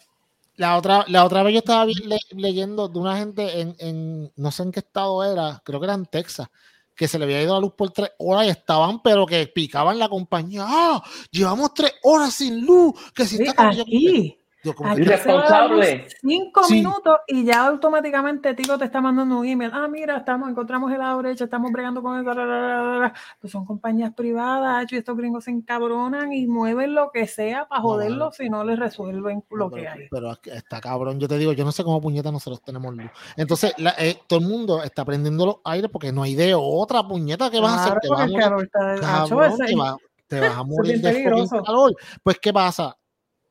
Speaker 1: La otra, la otra vez yo estaba le- leyendo de una gente en, en, no sé en qué estado era, creo que era en Texas, que se le había ido la luz por tres horas y estaban, pero que picaban la compañía. ¡Ah! Llevamos tres horas sin luz. Que si
Speaker 2: Sí,
Speaker 1: está cabrón". Yo como que-
Speaker 2: aquí,
Speaker 1: yo como
Speaker 3: Irresponsable.
Speaker 2: cinco
Speaker 1: Sí.
Speaker 2: minutos y ya automáticamente Tico te está mandando un email. Ah, mira, estamos, encontramos el lado derecho, estamos bregando con la". Pues son compañías privadas y estos gringos se encabronan y mueven lo que sea para
Speaker 1: no.
Speaker 2: si no les resuelven lo
Speaker 1: pero,
Speaker 2: que hay.
Speaker 1: pero está cabrón. Yo te digo, yo no sé cómo puñeta nosotros tenemos luz. Entonces, la- eh, todo el mundo está prendiendo los aires porque no hay de otra puñeta que vas a hacer. Te vas a
Speaker 2: el
Speaker 1: morir Cabrón, te, va- te vas a morir de calor. Pues, ¿qué pasa?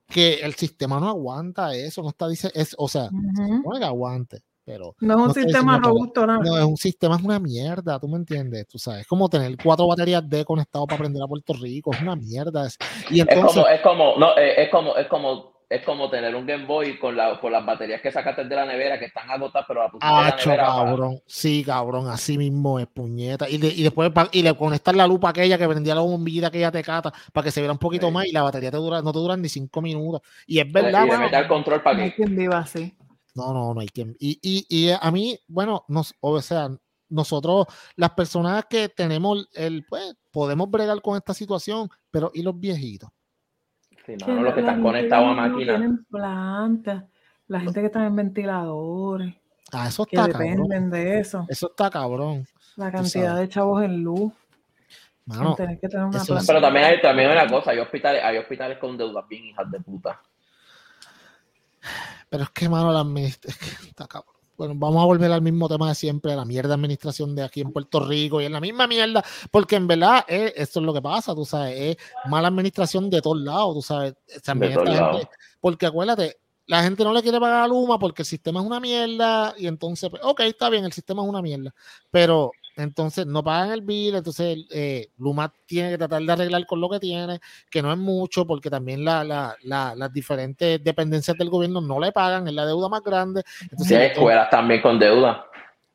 Speaker 1: Que el sistema no aguanta eso, no está, dice, es, o sea,
Speaker 2: Ujú.
Speaker 1: no es que aguante, pero
Speaker 2: No es un
Speaker 1: No
Speaker 2: sistema robusto, nada.
Speaker 1: no es un sistema, es una mierda, tú me entiendes, tú sabes, es como tener cuatro baterías D conectadas para prender a Puerto Rico, es una mierda. es- Y
Speaker 3: Es
Speaker 1: entonces,
Speaker 3: como, es como, no, eh, es como, es como, es como tener un Game Boy con, la, con las baterías que sacaste de la nevera que están agotadas, pero la pusiste en la
Speaker 1: Acho,
Speaker 3: nevera. para-
Speaker 1: cabrón. Sí, cabrón, así mismo es puñeta. Y, de- y después pa- y le conectas la lupa aquella que prendía la bombillita aquella tecata para que se viera un poquito
Speaker 3: Sí.
Speaker 1: más y la batería te dura, no te duran ni cinco minutos. Y es
Speaker 3: y
Speaker 1: verdad,
Speaker 3: le
Speaker 1: mano.
Speaker 3: metes el control para
Speaker 2: No hay
Speaker 3: que.
Speaker 2: quien viva así.
Speaker 1: No, no, no hay quien. Y, y, y a mí, bueno, nos, o sea, nosotros, las personas que tenemos el, pues, podemos bregar con esta situación, pero ¿y los viejitos?
Speaker 3: Sí,
Speaker 2: Que
Speaker 3: mano, los que
Speaker 2: la
Speaker 3: están
Speaker 2: gente
Speaker 3: conectados a
Speaker 2: no
Speaker 3: máquinas.
Speaker 2: tienen plantas, la gente que está en ventiladores,
Speaker 1: Ah, eso
Speaker 2: que
Speaker 1: está cabrón.
Speaker 2: dependen de eso.
Speaker 1: Eso está cabrón.
Speaker 2: La cantidad de chavos en luz,
Speaker 1: Mano,
Speaker 2: tener que tener una
Speaker 1: eso es-
Speaker 2: planta.
Speaker 3: Pero también hay, también hay una cosa, hay hospitales, hay hospitales con deudas bien hijas de puta.
Speaker 1: pero es que, mano, la administ- es que está cabrón. Bueno, vamos a volver al mismo tema de siempre, a la mierda de administración de aquí en Puerto Rico y en la misma mierda, porque en verdad eh, esto es lo que pasa, tú sabes, es mala administración de todos lados, tú sabes. También
Speaker 3: De todos
Speaker 1: esta gente-
Speaker 3: lados.
Speaker 1: porque acuérdate, la gente no le quiere pagar a Luma porque el sistema es una mierda y entonces, pues, ok, está bien, el sistema es una mierda, pero entonces no pagan el bill, entonces eh, Luma tiene que tratar de arreglar con lo que tiene, que no es mucho porque también la, la- la- las diferentes dependencias del gobierno no le pagan, es la deuda más grande. Entonces,
Speaker 3: Sí, hay escuelas también con deuda.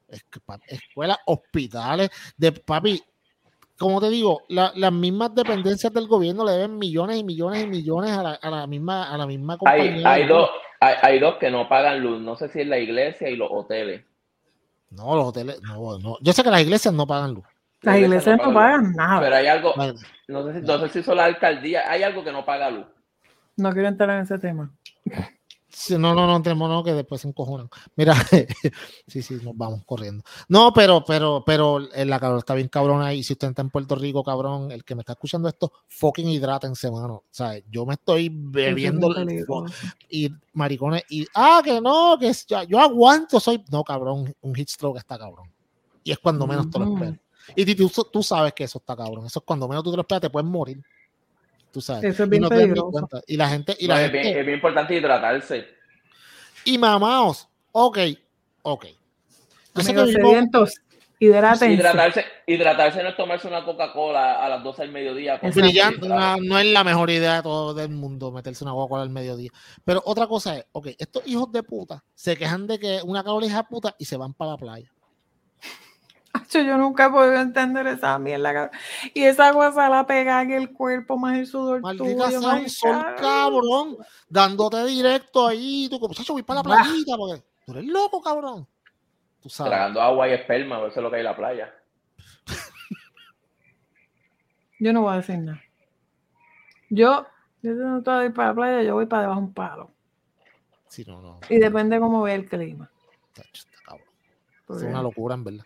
Speaker 1: es que, papi, escuelas, hospitales, de papi, como te digo, la- las mismas dependencias del gobierno le deben millones y millones y millones a la, a la misma, a la misma
Speaker 3: Hay,
Speaker 1: compañía.
Speaker 3: hay, dos, hay, hay dos que no pagan luz, no sé si es la iglesia y los hoteles.
Speaker 1: No, los hoteles, no, no. Yo sé que las iglesias no pagan luz.
Speaker 2: Las iglesias no pagan nada.
Speaker 3: Pero hay algo, no sé, si, no sé si son la alcaldía, hay algo que no paga luz.
Speaker 2: No quiero entrar en ese tema.
Speaker 1: No, no, no, tenemos no, que después se encojonan. Mira, sí, sí, nos vamos corriendo. No, pero, pero, pero eh, la cabrón está bien cabrona y si usted está en Puerto Rico, cabrón, el que me está escuchando esto, fucking hidrátense, mano. O sea, yo me estoy bebiendo
Speaker 2: es
Speaker 1: y maricones y ah que no que es- ya- yo aguanto soy no cabrón un heat stroke está cabrón y es cuando menos te lo esperas y tú- tú sabes que eso está cabrón eso es cuando menos tú te lo esperas te puedes morir tú sabes
Speaker 2: Eso es
Speaker 1: y
Speaker 2: bien
Speaker 1: no te das ni
Speaker 2: peligroso.
Speaker 1: cuenta. y la gente y
Speaker 3: No,
Speaker 1: la
Speaker 3: es, bien,
Speaker 1: gente
Speaker 3: es bien importante hidratarse.
Speaker 1: y mamaos ok ok yo sé que
Speaker 2: Amigos
Speaker 1: vivimos-.
Speaker 3: Hidratarse, hidratarse no es tomarse una Coca-Cola a las 12 del mediodía. con-
Speaker 1: brillante, no, no es la mejor idea de todo del mundo meterse una Coca-Cola al mediodía. Pero otra cosa es, ok, estos hijos de puta se quejan de que una cabra hija de puta y se van para la playa.
Speaker 2: Yo nunca he podido entender esa mierda. Y esa cosa la pega en el cuerpo más el sudor
Speaker 1: Maldita
Speaker 2: tuyo,
Speaker 1: sea
Speaker 2: my
Speaker 1: un sol
Speaker 2: God.
Speaker 1: cabrón, dándote directo ahí. Tú, como, chacho, voy para la playita porque tú eres loco, cabrón. Tú sabes.
Speaker 3: Tragando agua y esperma, eso es lo que hay en la playa.
Speaker 2: Yo no voy a decir nada. Yo, yo no estoy ir para la playa, yo voy para debajo de un palo.
Speaker 1: Sí, no, no.
Speaker 2: Y depende cómo ve el clima.
Speaker 1: chacho, está cabrón. Es una locura, en verdad.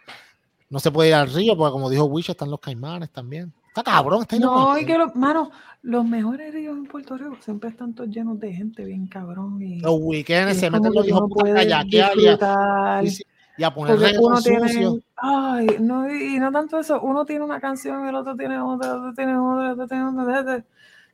Speaker 1: No se puede ir al río porque, como dijo Wish, están los caimanes también. Está cabrón, está
Speaker 2: No, y que los, mano, los mejores ríos en Puerto Rico siempre están todos llenos de gente bien cabrón. Y,
Speaker 1: Los weekends
Speaker 2: y
Speaker 1: se meten los hijos
Speaker 2: uno
Speaker 1: puta a
Speaker 2: puede
Speaker 1: kayakear y sí, y a poner
Speaker 2: uno tiene, ay, no, y y no tanto eso, uno tiene una canción, el otro tiene otra, el otro tiene otra, el otro tiene otra, o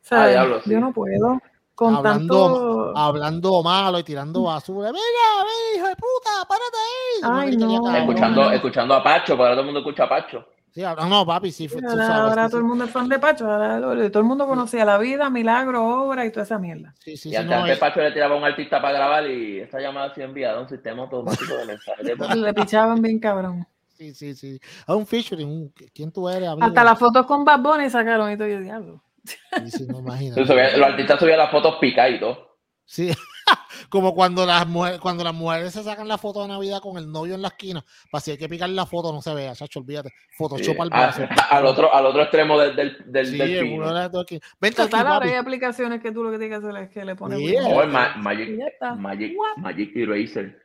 Speaker 2: sea,
Speaker 3: Ah, diablo, sí.
Speaker 2: yo no puedo con
Speaker 1: Hablando-
Speaker 2: tanto,
Speaker 1: hablando malo y tirando basura. Mira, mira, hijo de puta, párate ahí.
Speaker 2: Ay, no.
Speaker 3: Escuchando,
Speaker 2: no.
Speaker 3: escuchando a Pacho, porque ahora todo el mundo escucha a Pacho.
Speaker 1: Sí, ahora no, papi, sí.
Speaker 2: Ahora,
Speaker 1: sabes,
Speaker 2: ahora
Speaker 1: sí,
Speaker 2: todo el mundo es fan de Pacho. ahora todo el mundo conocía la vida, milagro, obra y toda esa mierda.
Speaker 1: Sí, sí,
Speaker 3: Y
Speaker 1: sí,
Speaker 3: antes,
Speaker 1: no,
Speaker 3: antes
Speaker 1: eh,
Speaker 3: Pacho le tiraba a un artista para grabar y esta llamada sido enviada a un sistema automático de mensajes.
Speaker 2: Le pichaban bien cabrón.
Speaker 1: sí, sí, sí. A un featuring, ¿quién tú eres, amigo?
Speaker 2: Hasta las fotos con Bad Bunny sacaron y todo yo diablo.
Speaker 1: Sí, sí, no imagino.
Speaker 3: Los artistas subían las fotos picadas y todo.
Speaker 1: Sí, como cuando las mujeres, cuando las mujeres se sacan la foto de Navidad con el novio en la esquina, para si hay que picar la foto, no se vea, chacho, olvídate. Photoshop
Speaker 3: Sí,
Speaker 1: al
Speaker 3: a-
Speaker 1: brazo.
Speaker 3: al, otro, al otro extremo del, del, del,
Speaker 1: Sí,
Speaker 3: del
Speaker 1: en
Speaker 3: pino.
Speaker 1: uno de las dos aquí. Vente aquí,
Speaker 2: ahora hay aplicaciones que tú lo que tienes que hacer es que le pones.
Speaker 1: Yeah.
Speaker 3: Oh, ma- Magic. Magic? Magic Eraser.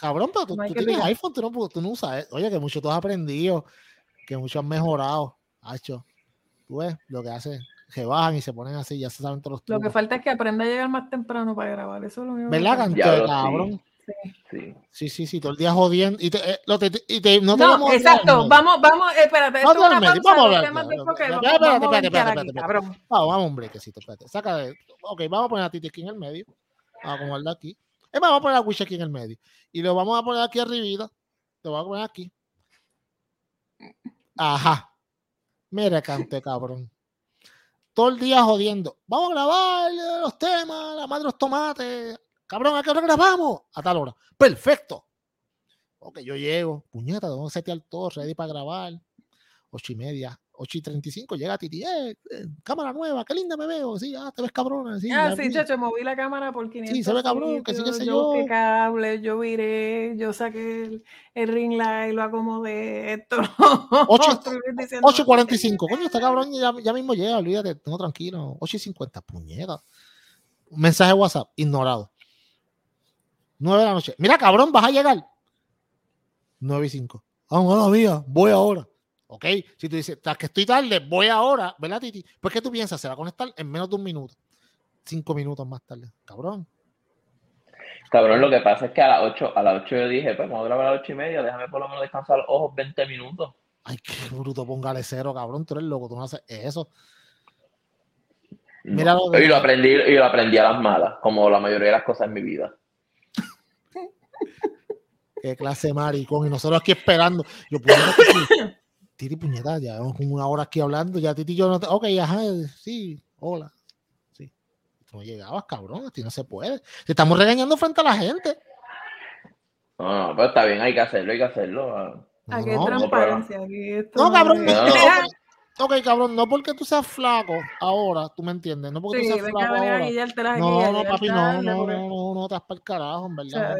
Speaker 1: Cabrón, pero tú, tú tienes iPhone, tú no, tú no usas. eh. Oye, que mucho tú has aprendido, que mucho has mejorado. Hacho, tú ves lo que hace, que bajan y se ponen así, ya se saben todos los
Speaker 2: Lo que
Speaker 1: trucos.
Speaker 2: falta es que aprenda a llegar más temprano para grabar. Eso es lo que
Speaker 1: ¿Verdad, canto de
Speaker 3: sí.
Speaker 1: cabrón?
Speaker 3: Sí.
Speaker 1: Sí, sí, sí, todo el día jodiendo. Y te, eh, lo te- y te- no te
Speaker 2: No,
Speaker 1: vamos a
Speaker 2: exacto. Vamos, vamos, eh, espérate.
Speaker 1: Vamos
Speaker 2: Esto es
Speaker 1: vamos a
Speaker 2: Vamos,
Speaker 1: espérate,
Speaker 2: vamos a
Speaker 1: espérate,
Speaker 2: brincar
Speaker 1: espérate, espérate.
Speaker 2: cabrón.
Speaker 1: Vamos, vamos, un brequecito, espérate. Saca de. Ok, vamos a poner a Titi aquí en el medio. Vamos a acomodarla aquí. Es más, vamos a poner a Wish aquí en el medio. Y lo vamos a poner aquí arribita. Lo voy a poner aquí. Ajá. Mira, cante, cabrón. Todo el día jodiendo. Vamos a grabar los temas, la madre de los tomates. Cabrón, ¿a qué hora grabamos? A tal hora. Perfecto. Ok, yo llego. Puñeta, tengo que setear todo ready para grabar. Ocho y media. 8 y 35 llega Titi, eh, eh, cámara nueva, qué linda me veo, sí, ah, te ves cabrón, sí,
Speaker 2: Ah, sí,
Speaker 1: vi".
Speaker 2: chacho, moví la cámara por 500
Speaker 1: se ve cabrón, que sí,
Speaker 2: sitios,
Speaker 1: sé
Speaker 2: yo
Speaker 1: yo.
Speaker 2: cable, yo viré, yo saqué el, el ring light, lo acomodé, esto.
Speaker 1: Ocho-
Speaker 2: otro, y diciendo,
Speaker 1: 8.45, coño, este cabrón ya, ya mismo llega, olvídate, tengo tranquilo. 8.50, puñeta. Mensaje WhatsApp, ignorado. 9 de la noche. Mira, cabrón, vas a llegar. 9 y 5. Ah, mala mía, voy ahora. Ok, si tú dices, tras que estoy tarde, voy ahora, ¿verdad, Titi? Pues, ¿qué tú piensas? Se va a conectar en menos de un minuto. Cinco minutos más tarde. Cabrón.
Speaker 3: Cabrón, lo que pasa es que a las 8, a las 8 yo dije, pues vamos a grabar a las 8 y media, déjame por lo menos descansar los ojos 20 minutos.
Speaker 1: Ay, qué bruto, póngale cero, cabrón. Tú eres loco, tú no haces eso.
Speaker 3: No.
Speaker 1: Mira lo que-
Speaker 3: Y lo aprendí, y lo aprendí a las malas, como la mayoría de las cosas en mi vida.
Speaker 1: Qué clase de maricón. Y nosotros aquí esperando. Yo, Titi, Titi, puñeta, ya llevamos como una hora aquí hablando. Ya Titi y yo no te... Ok, ajá, sí, hola. Sí. Tú no llegabas, cabrón. A ti no se puede. Te estamos regañando frente a la gente.
Speaker 3: No, no, pero está bien, hay que hacerlo, hay que hacerlo. ah.
Speaker 2: Aquí
Speaker 1: No,
Speaker 2: hay
Speaker 1: no,
Speaker 2: transparencia. Aquí esto
Speaker 1: No, cabrón, no, Ok, cabrón, no porque tú seas flaco ahora, tú me entiendes. No porque
Speaker 2: Sí,
Speaker 1: tú seas flaco ahora. No, no, papi, no, no, no, no, no, te vas para el carajo, en verdad.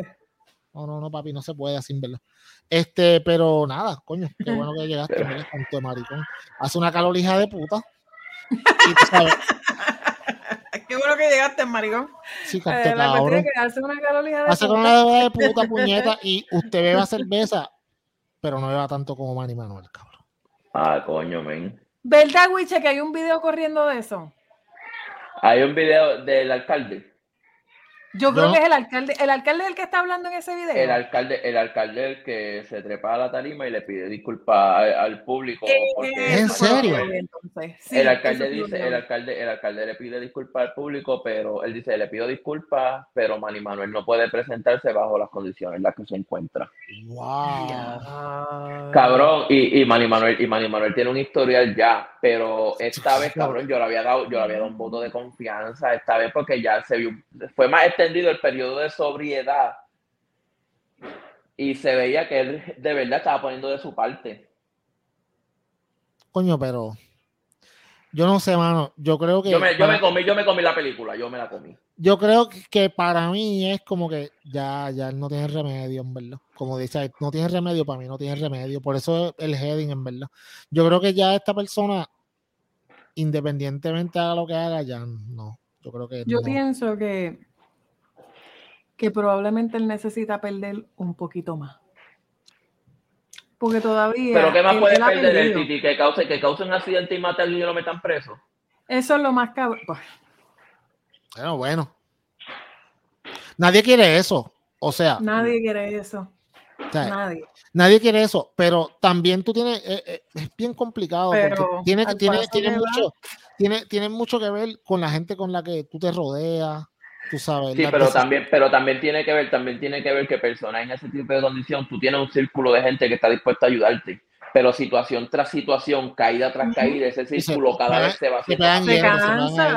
Speaker 1: No, no, no, papi, no se puede así, en verdad. Este, pero nada, coño, qué bueno que llegaste,
Speaker 3: Pero-
Speaker 1: ¿verdad? Tanto de maricón. Hace una calorija de puta. Y tú sabes,
Speaker 2: Qué bueno que llegaste, maricón.
Speaker 1: sí,
Speaker 2: Eh,
Speaker 1: canto,
Speaker 2: la
Speaker 1: cabrón.
Speaker 2: es que hace una calorija de
Speaker 1: Hace con
Speaker 2: puta.
Speaker 1: una de puta puñeta y usted beba cerveza, pero no beba tanto como Manny Manuel, cabrón.
Speaker 3: Ah, coño, men.
Speaker 2: ¿Verdad, Wiche, que hay un video corriendo de eso?
Speaker 3: Hay un video del alcalde.
Speaker 2: Yo creo
Speaker 1: No.
Speaker 2: que es el alcalde. ¿El alcalde es el que está hablando en ese video?
Speaker 3: El alcalde, el alcalde el que se trepa a la tarima y le pide disculpas al, al público porque
Speaker 1: ¿En serio?
Speaker 2: entonces. Sí,
Speaker 3: el alcalde dice, el alcalde, el alcalde le pide disculpas al público, pero él dice, le pido disculpas, pero Manny Manuel no puede presentarse bajo las condiciones en las que se encuentra.
Speaker 1: Wow.
Speaker 3: Cabrón, y, y Manny Manuel, y Manny Manuel tiene un historial ya, pero esta vez, cabrón, yo le había dado, yo le había dado un voto de confianza esta vez porque ya se vio, fue más extendido el periodo de sobriedad y se veía que él de verdad estaba poniendo de su parte.
Speaker 1: Coño, pero yo no sé, mano. Yo creo que
Speaker 3: Yo me, yo
Speaker 1: para-
Speaker 3: me comí, yo me comí la película, yo me la comí.
Speaker 1: yo creo que- para mí es como que ya, ya él no tiene remedio, en verdad. Como dice, no tiene remedio para mí, no tiene remedio. Por eso el heading, en verdad. Yo creo que ya esta persona, independientemente haga lo que haga, ya no. Yo creo que
Speaker 2: Yo
Speaker 1: no.
Speaker 2: pienso que, que probablemente él necesita perder un poquito más. Porque todavía.
Speaker 3: Pero ¿qué más
Speaker 2: él-
Speaker 3: puede
Speaker 2: él
Speaker 3: perder el. Titi? Que cause, que cause un accidente y mate a alguien y lo metan preso.
Speaker 2: Eso es lo más cabrón. Pues,
Speaker 1: Bueno, bueno. Nadie quiere eso. O sea,
Speaker 2: Nadie quiere eso.
Speaker 1: o sea,
Speaker 2: Nadie.
Speaker 1: Nadie quiere eso, pero también tú tienes, eh, eh, es bien complicado, porque
Speaker 2: Pero
Speaker 1: tiene, tiene, tiene mucho, tiene, tiene mucho que ver con la gente con la que tú te rodeas, tú sabes.
Speaker 3: Sí, pero también, pero también tiene que ver, también tiene que ver que personas en ese tipo de condición, tú tienes un círculo de gente que está dispuesta a ayudarte. Pero situación tras situación, caída tras caída, ese círculo cada vez se va haciendo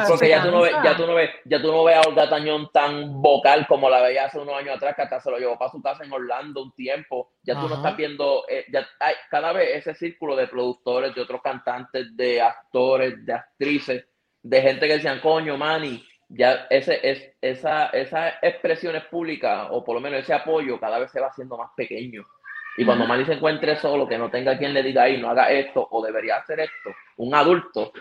Speaker 3: Porque ya tú, no ves, ya, tú no ves, ya tú no ves a Olga Tañón tan vocal como la veía hace unos años atrás, que hasta se lo llevó para su casa en Orlando un tiempo. Ya tú no estás viendo, eh, ya hay, cada vez ese círculo de productores, de otros cantantes, de actores, de actrices, de gente que decían, coño, Manny, ya ese, es, esa, esas expresiones públicas, o por lo menos ese apoyo, cada vez se va haciendo más pequeño. Y cuando Manny se encuentre solo, que no tenga quien le diga ahí, no haga esto o debería hacer esto, un adulto,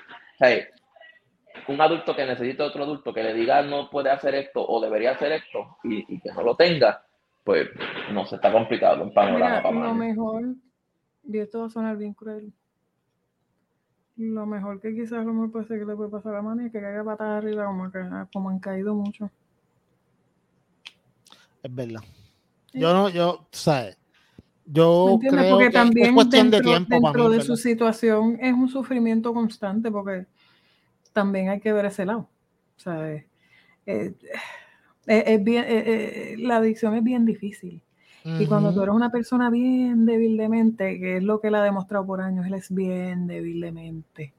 Speaker 3: un adulto que necesita otro adulto que le diga no puede hacer esto o debería hacer esto y, que no lo tenga, pues no se está complicado el panorama
Speaker 2: para Lo mejor, y esto va a sonar bien cruel, lo mejor que quizás lo mejor puede ser que le puede pasar a Manny es que caiga patada arriba como, que, como han caído mucho.
Speaker 1: Es verdad. Yo no, yo, ¿sabes? Yo creo que también es cuestión
Speaker 2: dentro, de tiempo. Dentro de su situación es un sufrimiento constante porque también hay que ver ese lado. ¿sabes? Eh, eh, es, bien, eh, la adicción es bien difícil. Y cuando tú eres una persona bien débil de mente, que es lo que él ha demostrado por años, él es bien débil de mente.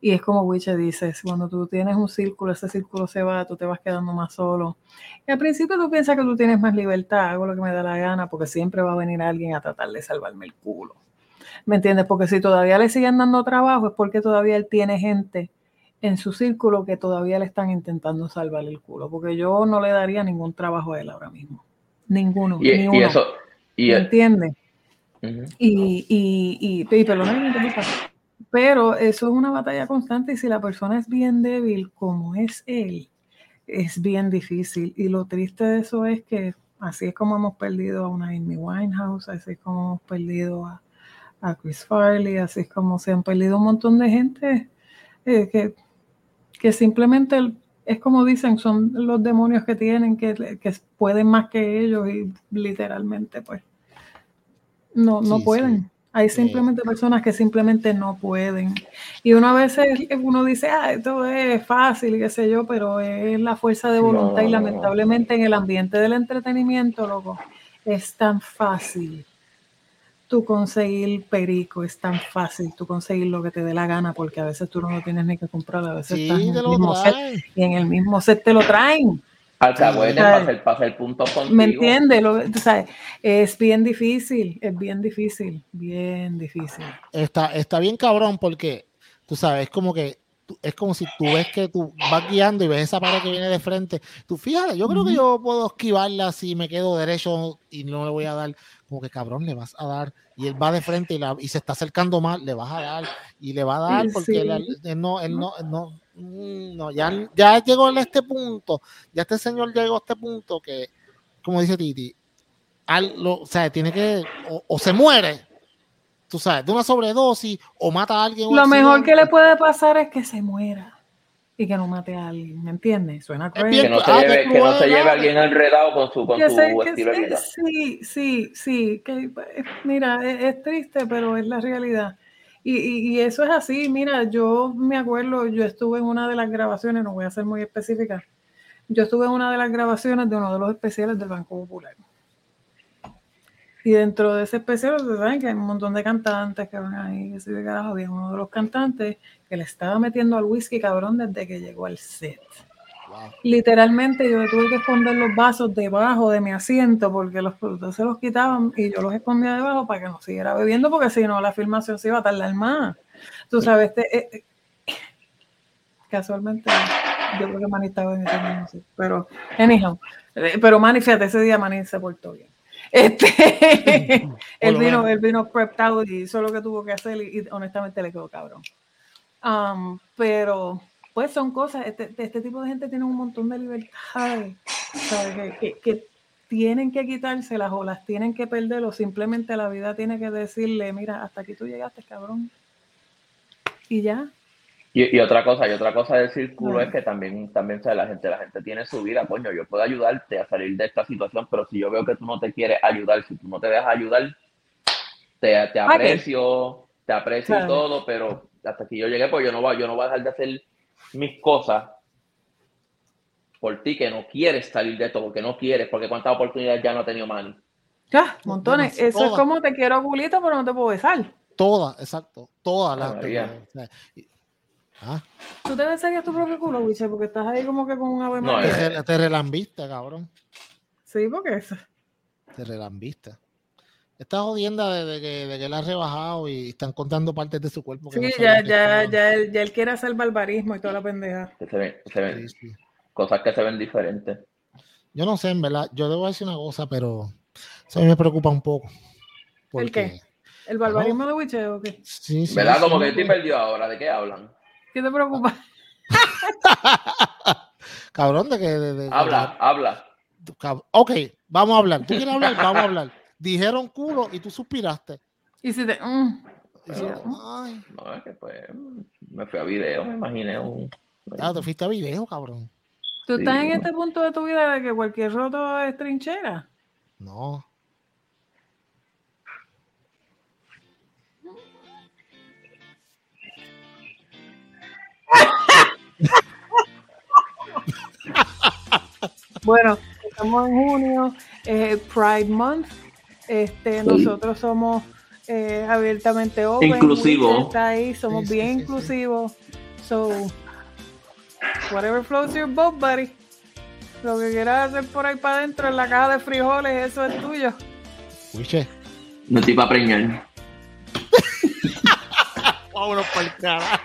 Speaker 2: Y es como Wiche dice, cuando tú tienes un círculo, ese círculo se va, tú te vas quedando más solo. Y al principio tú piensas que tú tienes más libertad, hago lo que me da la gana, porque siempre va a venir alguien a tratar de salvarme el culo. ¿Me entiendes? Porque si todavía le siguen dando trabajo es porque todavía él tiene gente en su círculo que todavía le están intentando salvar el culo. Porque yo no le daría ningún trabajo a él ahora mismo. Ninguno.
Speaker 3: Y,
Speaker 2: ni uno.
Speaker 3: eso,
Speaker 2: ¿Me entiendes? Y, y, y, y, pero eso es una batalla constante y si la persona es bien débil como es él, es bien difícil. Y lo triste de eso es que así es como hemos perdido a una Amy Winehouse, así es como hemos perdido a, Chris Farley, así es como se han perdido un montón de gente eh, que, que simplemente es como dicen, son los demonios que tienen, que, que pueden más que ellos y literalmente pues no, no pueden. Hay simplemente personas que simplemente no pueden. Y una vez uno dice, ah, esto es fácil, qué sé yo, pero es la fuerza de voluntad y lamentablemente en el ambiente del entretenimiento, loco, es tan fácil tú conseguir perico, es tan fácil tú conseguir lo que te dé la gana, porque a veces tú no lo tienes ni que comprar, a veces estás en el mismo set y en el mismo set te lo traen.
Speaker 3: Pasa el punto contigo.
Speaker 2: ¿Me entiendes? es bien difícil, es bien difícil, bien difícil.
Speaker 1: Está, está bien cabrón porque, tú sabes, es como que es como si tú ves que tú vas guiando y ves esa pared que viene de frente. Tú fíjate, yo creo que yo puedo esquivarla si me quedo derecho y no le voy a dar, como que cabrón, le vas a dar. Y él va de frente y, la, y se está acercando más, le vas a dar y le va a dar porque él, no, él no, no, Mm, no, ya, ya llegó a este punto, ya este señor llegó a este punto que, como dice Titi, al, o sea, tiene que, o, se muere, tú sabes, de una sobredosis, o mata a alguien.
Speaker 2: Lo mejor que le puede pasar es que se muera y que no mate a alguien, ¿me entiendes? Suena
Speaker 3: cruel. Que no se, lleve, que no se lleve a alguien enredado con su, con su estilo
Speaker 2: de vida. Sí, sí, sí, que, mira, es triste, pero es la realidad. Y, eso es así, mira, yo me acuerdo, yo estuve en una de las grabaciones, no voy a ser muy específica, yo estuve en una de las grabaciones de uno de los especiales del Banco Popular. Y dentro de ese especial, ustedes saben que hay un montón de cantantes que van ahí, que de carajo, había uno de los cantantes que le estaba metiendo al whisky cabrón desde que llegó al set. Literalmente yo tuve que esconder los vasos debajo de mi asiento porque los productores se los quitaban y yo los escondía debajo para que no siguiera bebiendo porque si no la filmación se iba a tardar más. Tú sabes, este, eh, eh, casualmente yo creo que Manny estaba en ese momento, pero anyhow, eh, pero Manny, fíjate, ese día Manny se portó bien. Este, él vino, él vino prepped out y hizo lo que tuvo que hacer y, honestamente le quedó cabrón. Um, pero pues son cosas, este, este, tipo de gente tiene un montón de libertades, Que, tienen que quitárselas o las tienen que perder o simplemente la vida tiene que decirle, mira, hasta aquí tú llegaste, cabrón. Y ya.
Speaker 3: Y, otra cosa, y otra cosa del círculo es que también, también sabe la gente, la gente tiene su vida, coño, yo puedo ayudarte a salir de esta situación, pero si yo veo que tú no te quieres ayudar, si tú no te dejas ayudar, te, te aprecio, te aprecio y todo, pero hasta que yo llegué, pues yo no voy, yo no voy a dejar de hacer mis cosas por ti que no quieres salir de esto, porque no quieres, porque cuántas oportunidades ya no ha tenido Manny.
Speaker 2: Ya, montones.
Speaker 1: Todas.
Speaker 2: Eso es como te quiero culito, pero no te puedo besar.
Speaker 1: Todas, exacto. Todas las.
Speaker 3: María.
Speaker 1: o sea, y- ah,
Speaker 2: ¿Tú te besarías tu propio culo, Wiche? Porque estás ahí como que con un ave
Speaker 3: No, eh.
Speaker 1: te, te relambiste, cabrón.
Speaker 2: Sí, porque eso.
Speaker 1: Te relambiste. Esta jodienda de, de que, de que él ha rebajado y están contando partes de su cuerpo. que
Speaker 2: Sí,
Speaker 1: no
Speaker 2: ya, ya, ya, él, ya él quiere hacer barbarismo y toda la pendeja.
Speaker 3: Que se ven, se ven-
Speaker 1: Sí, sí.
Speaker 3: cosas que se ven diferentes.
Speaker 1: Yo no sé, en verdad. Yo debo decir una cosa, pero eso a mí me preocupa un poco.
Speaker 2: ¿El qué? ¿El barbarismo de Wiche o qué?
Speaker 1: Sí, sí,
Speaker 3: ¿Verdad?
Speaker 1: sí,
Speaker 3: Como que estoy perdido ahora. ¿De qué hablan?
Speaker 2: ¿Qué te preocupa?
Speaker 1: Cabrón, de que. de- de-
Speaker 3: Habla, habla.
Speaker 1: de- ok, vamos a hablar. ¿Tú quieres hablar? Vamos a hablar. Dijeron culo y tú suspiraste.
Speaker 2: Y si te. mm,
Speaker 1: ay,
Speaker 3: No, es que pues me fui a video, me imaginé un...
Speaker 1: ah, te fuiste a video, cabrón.
Speaker 2: Tú
Speaker 3: Sí,
Speaker 2: estás en
Speaker 3: bueno.
Speaker 2: este punto de tu vida de que cualquier roto es trinchera.
Speaker 1: No.
Speaker 2: Bueno, estamos en junio, eh, Pride Month. Este, nosotros somos eh, abiertamente open.
Speaker 3: Inclusivo.
Speaker 2: Está ahí, somos
Speaker 1: Sí,
Speaker 2: bien
Speaker 1: sí, sí.
Speaker 2: inclusivos. So, whatever floats your boat, buddy. Lo que quieras hacer por ahí para adentro en la caja de frijoles, eso es tuyo.
Speaker 1: Wiche.
Speaker 3: No estoy para preñar.
Speaker 1: Vámonos para el carajo.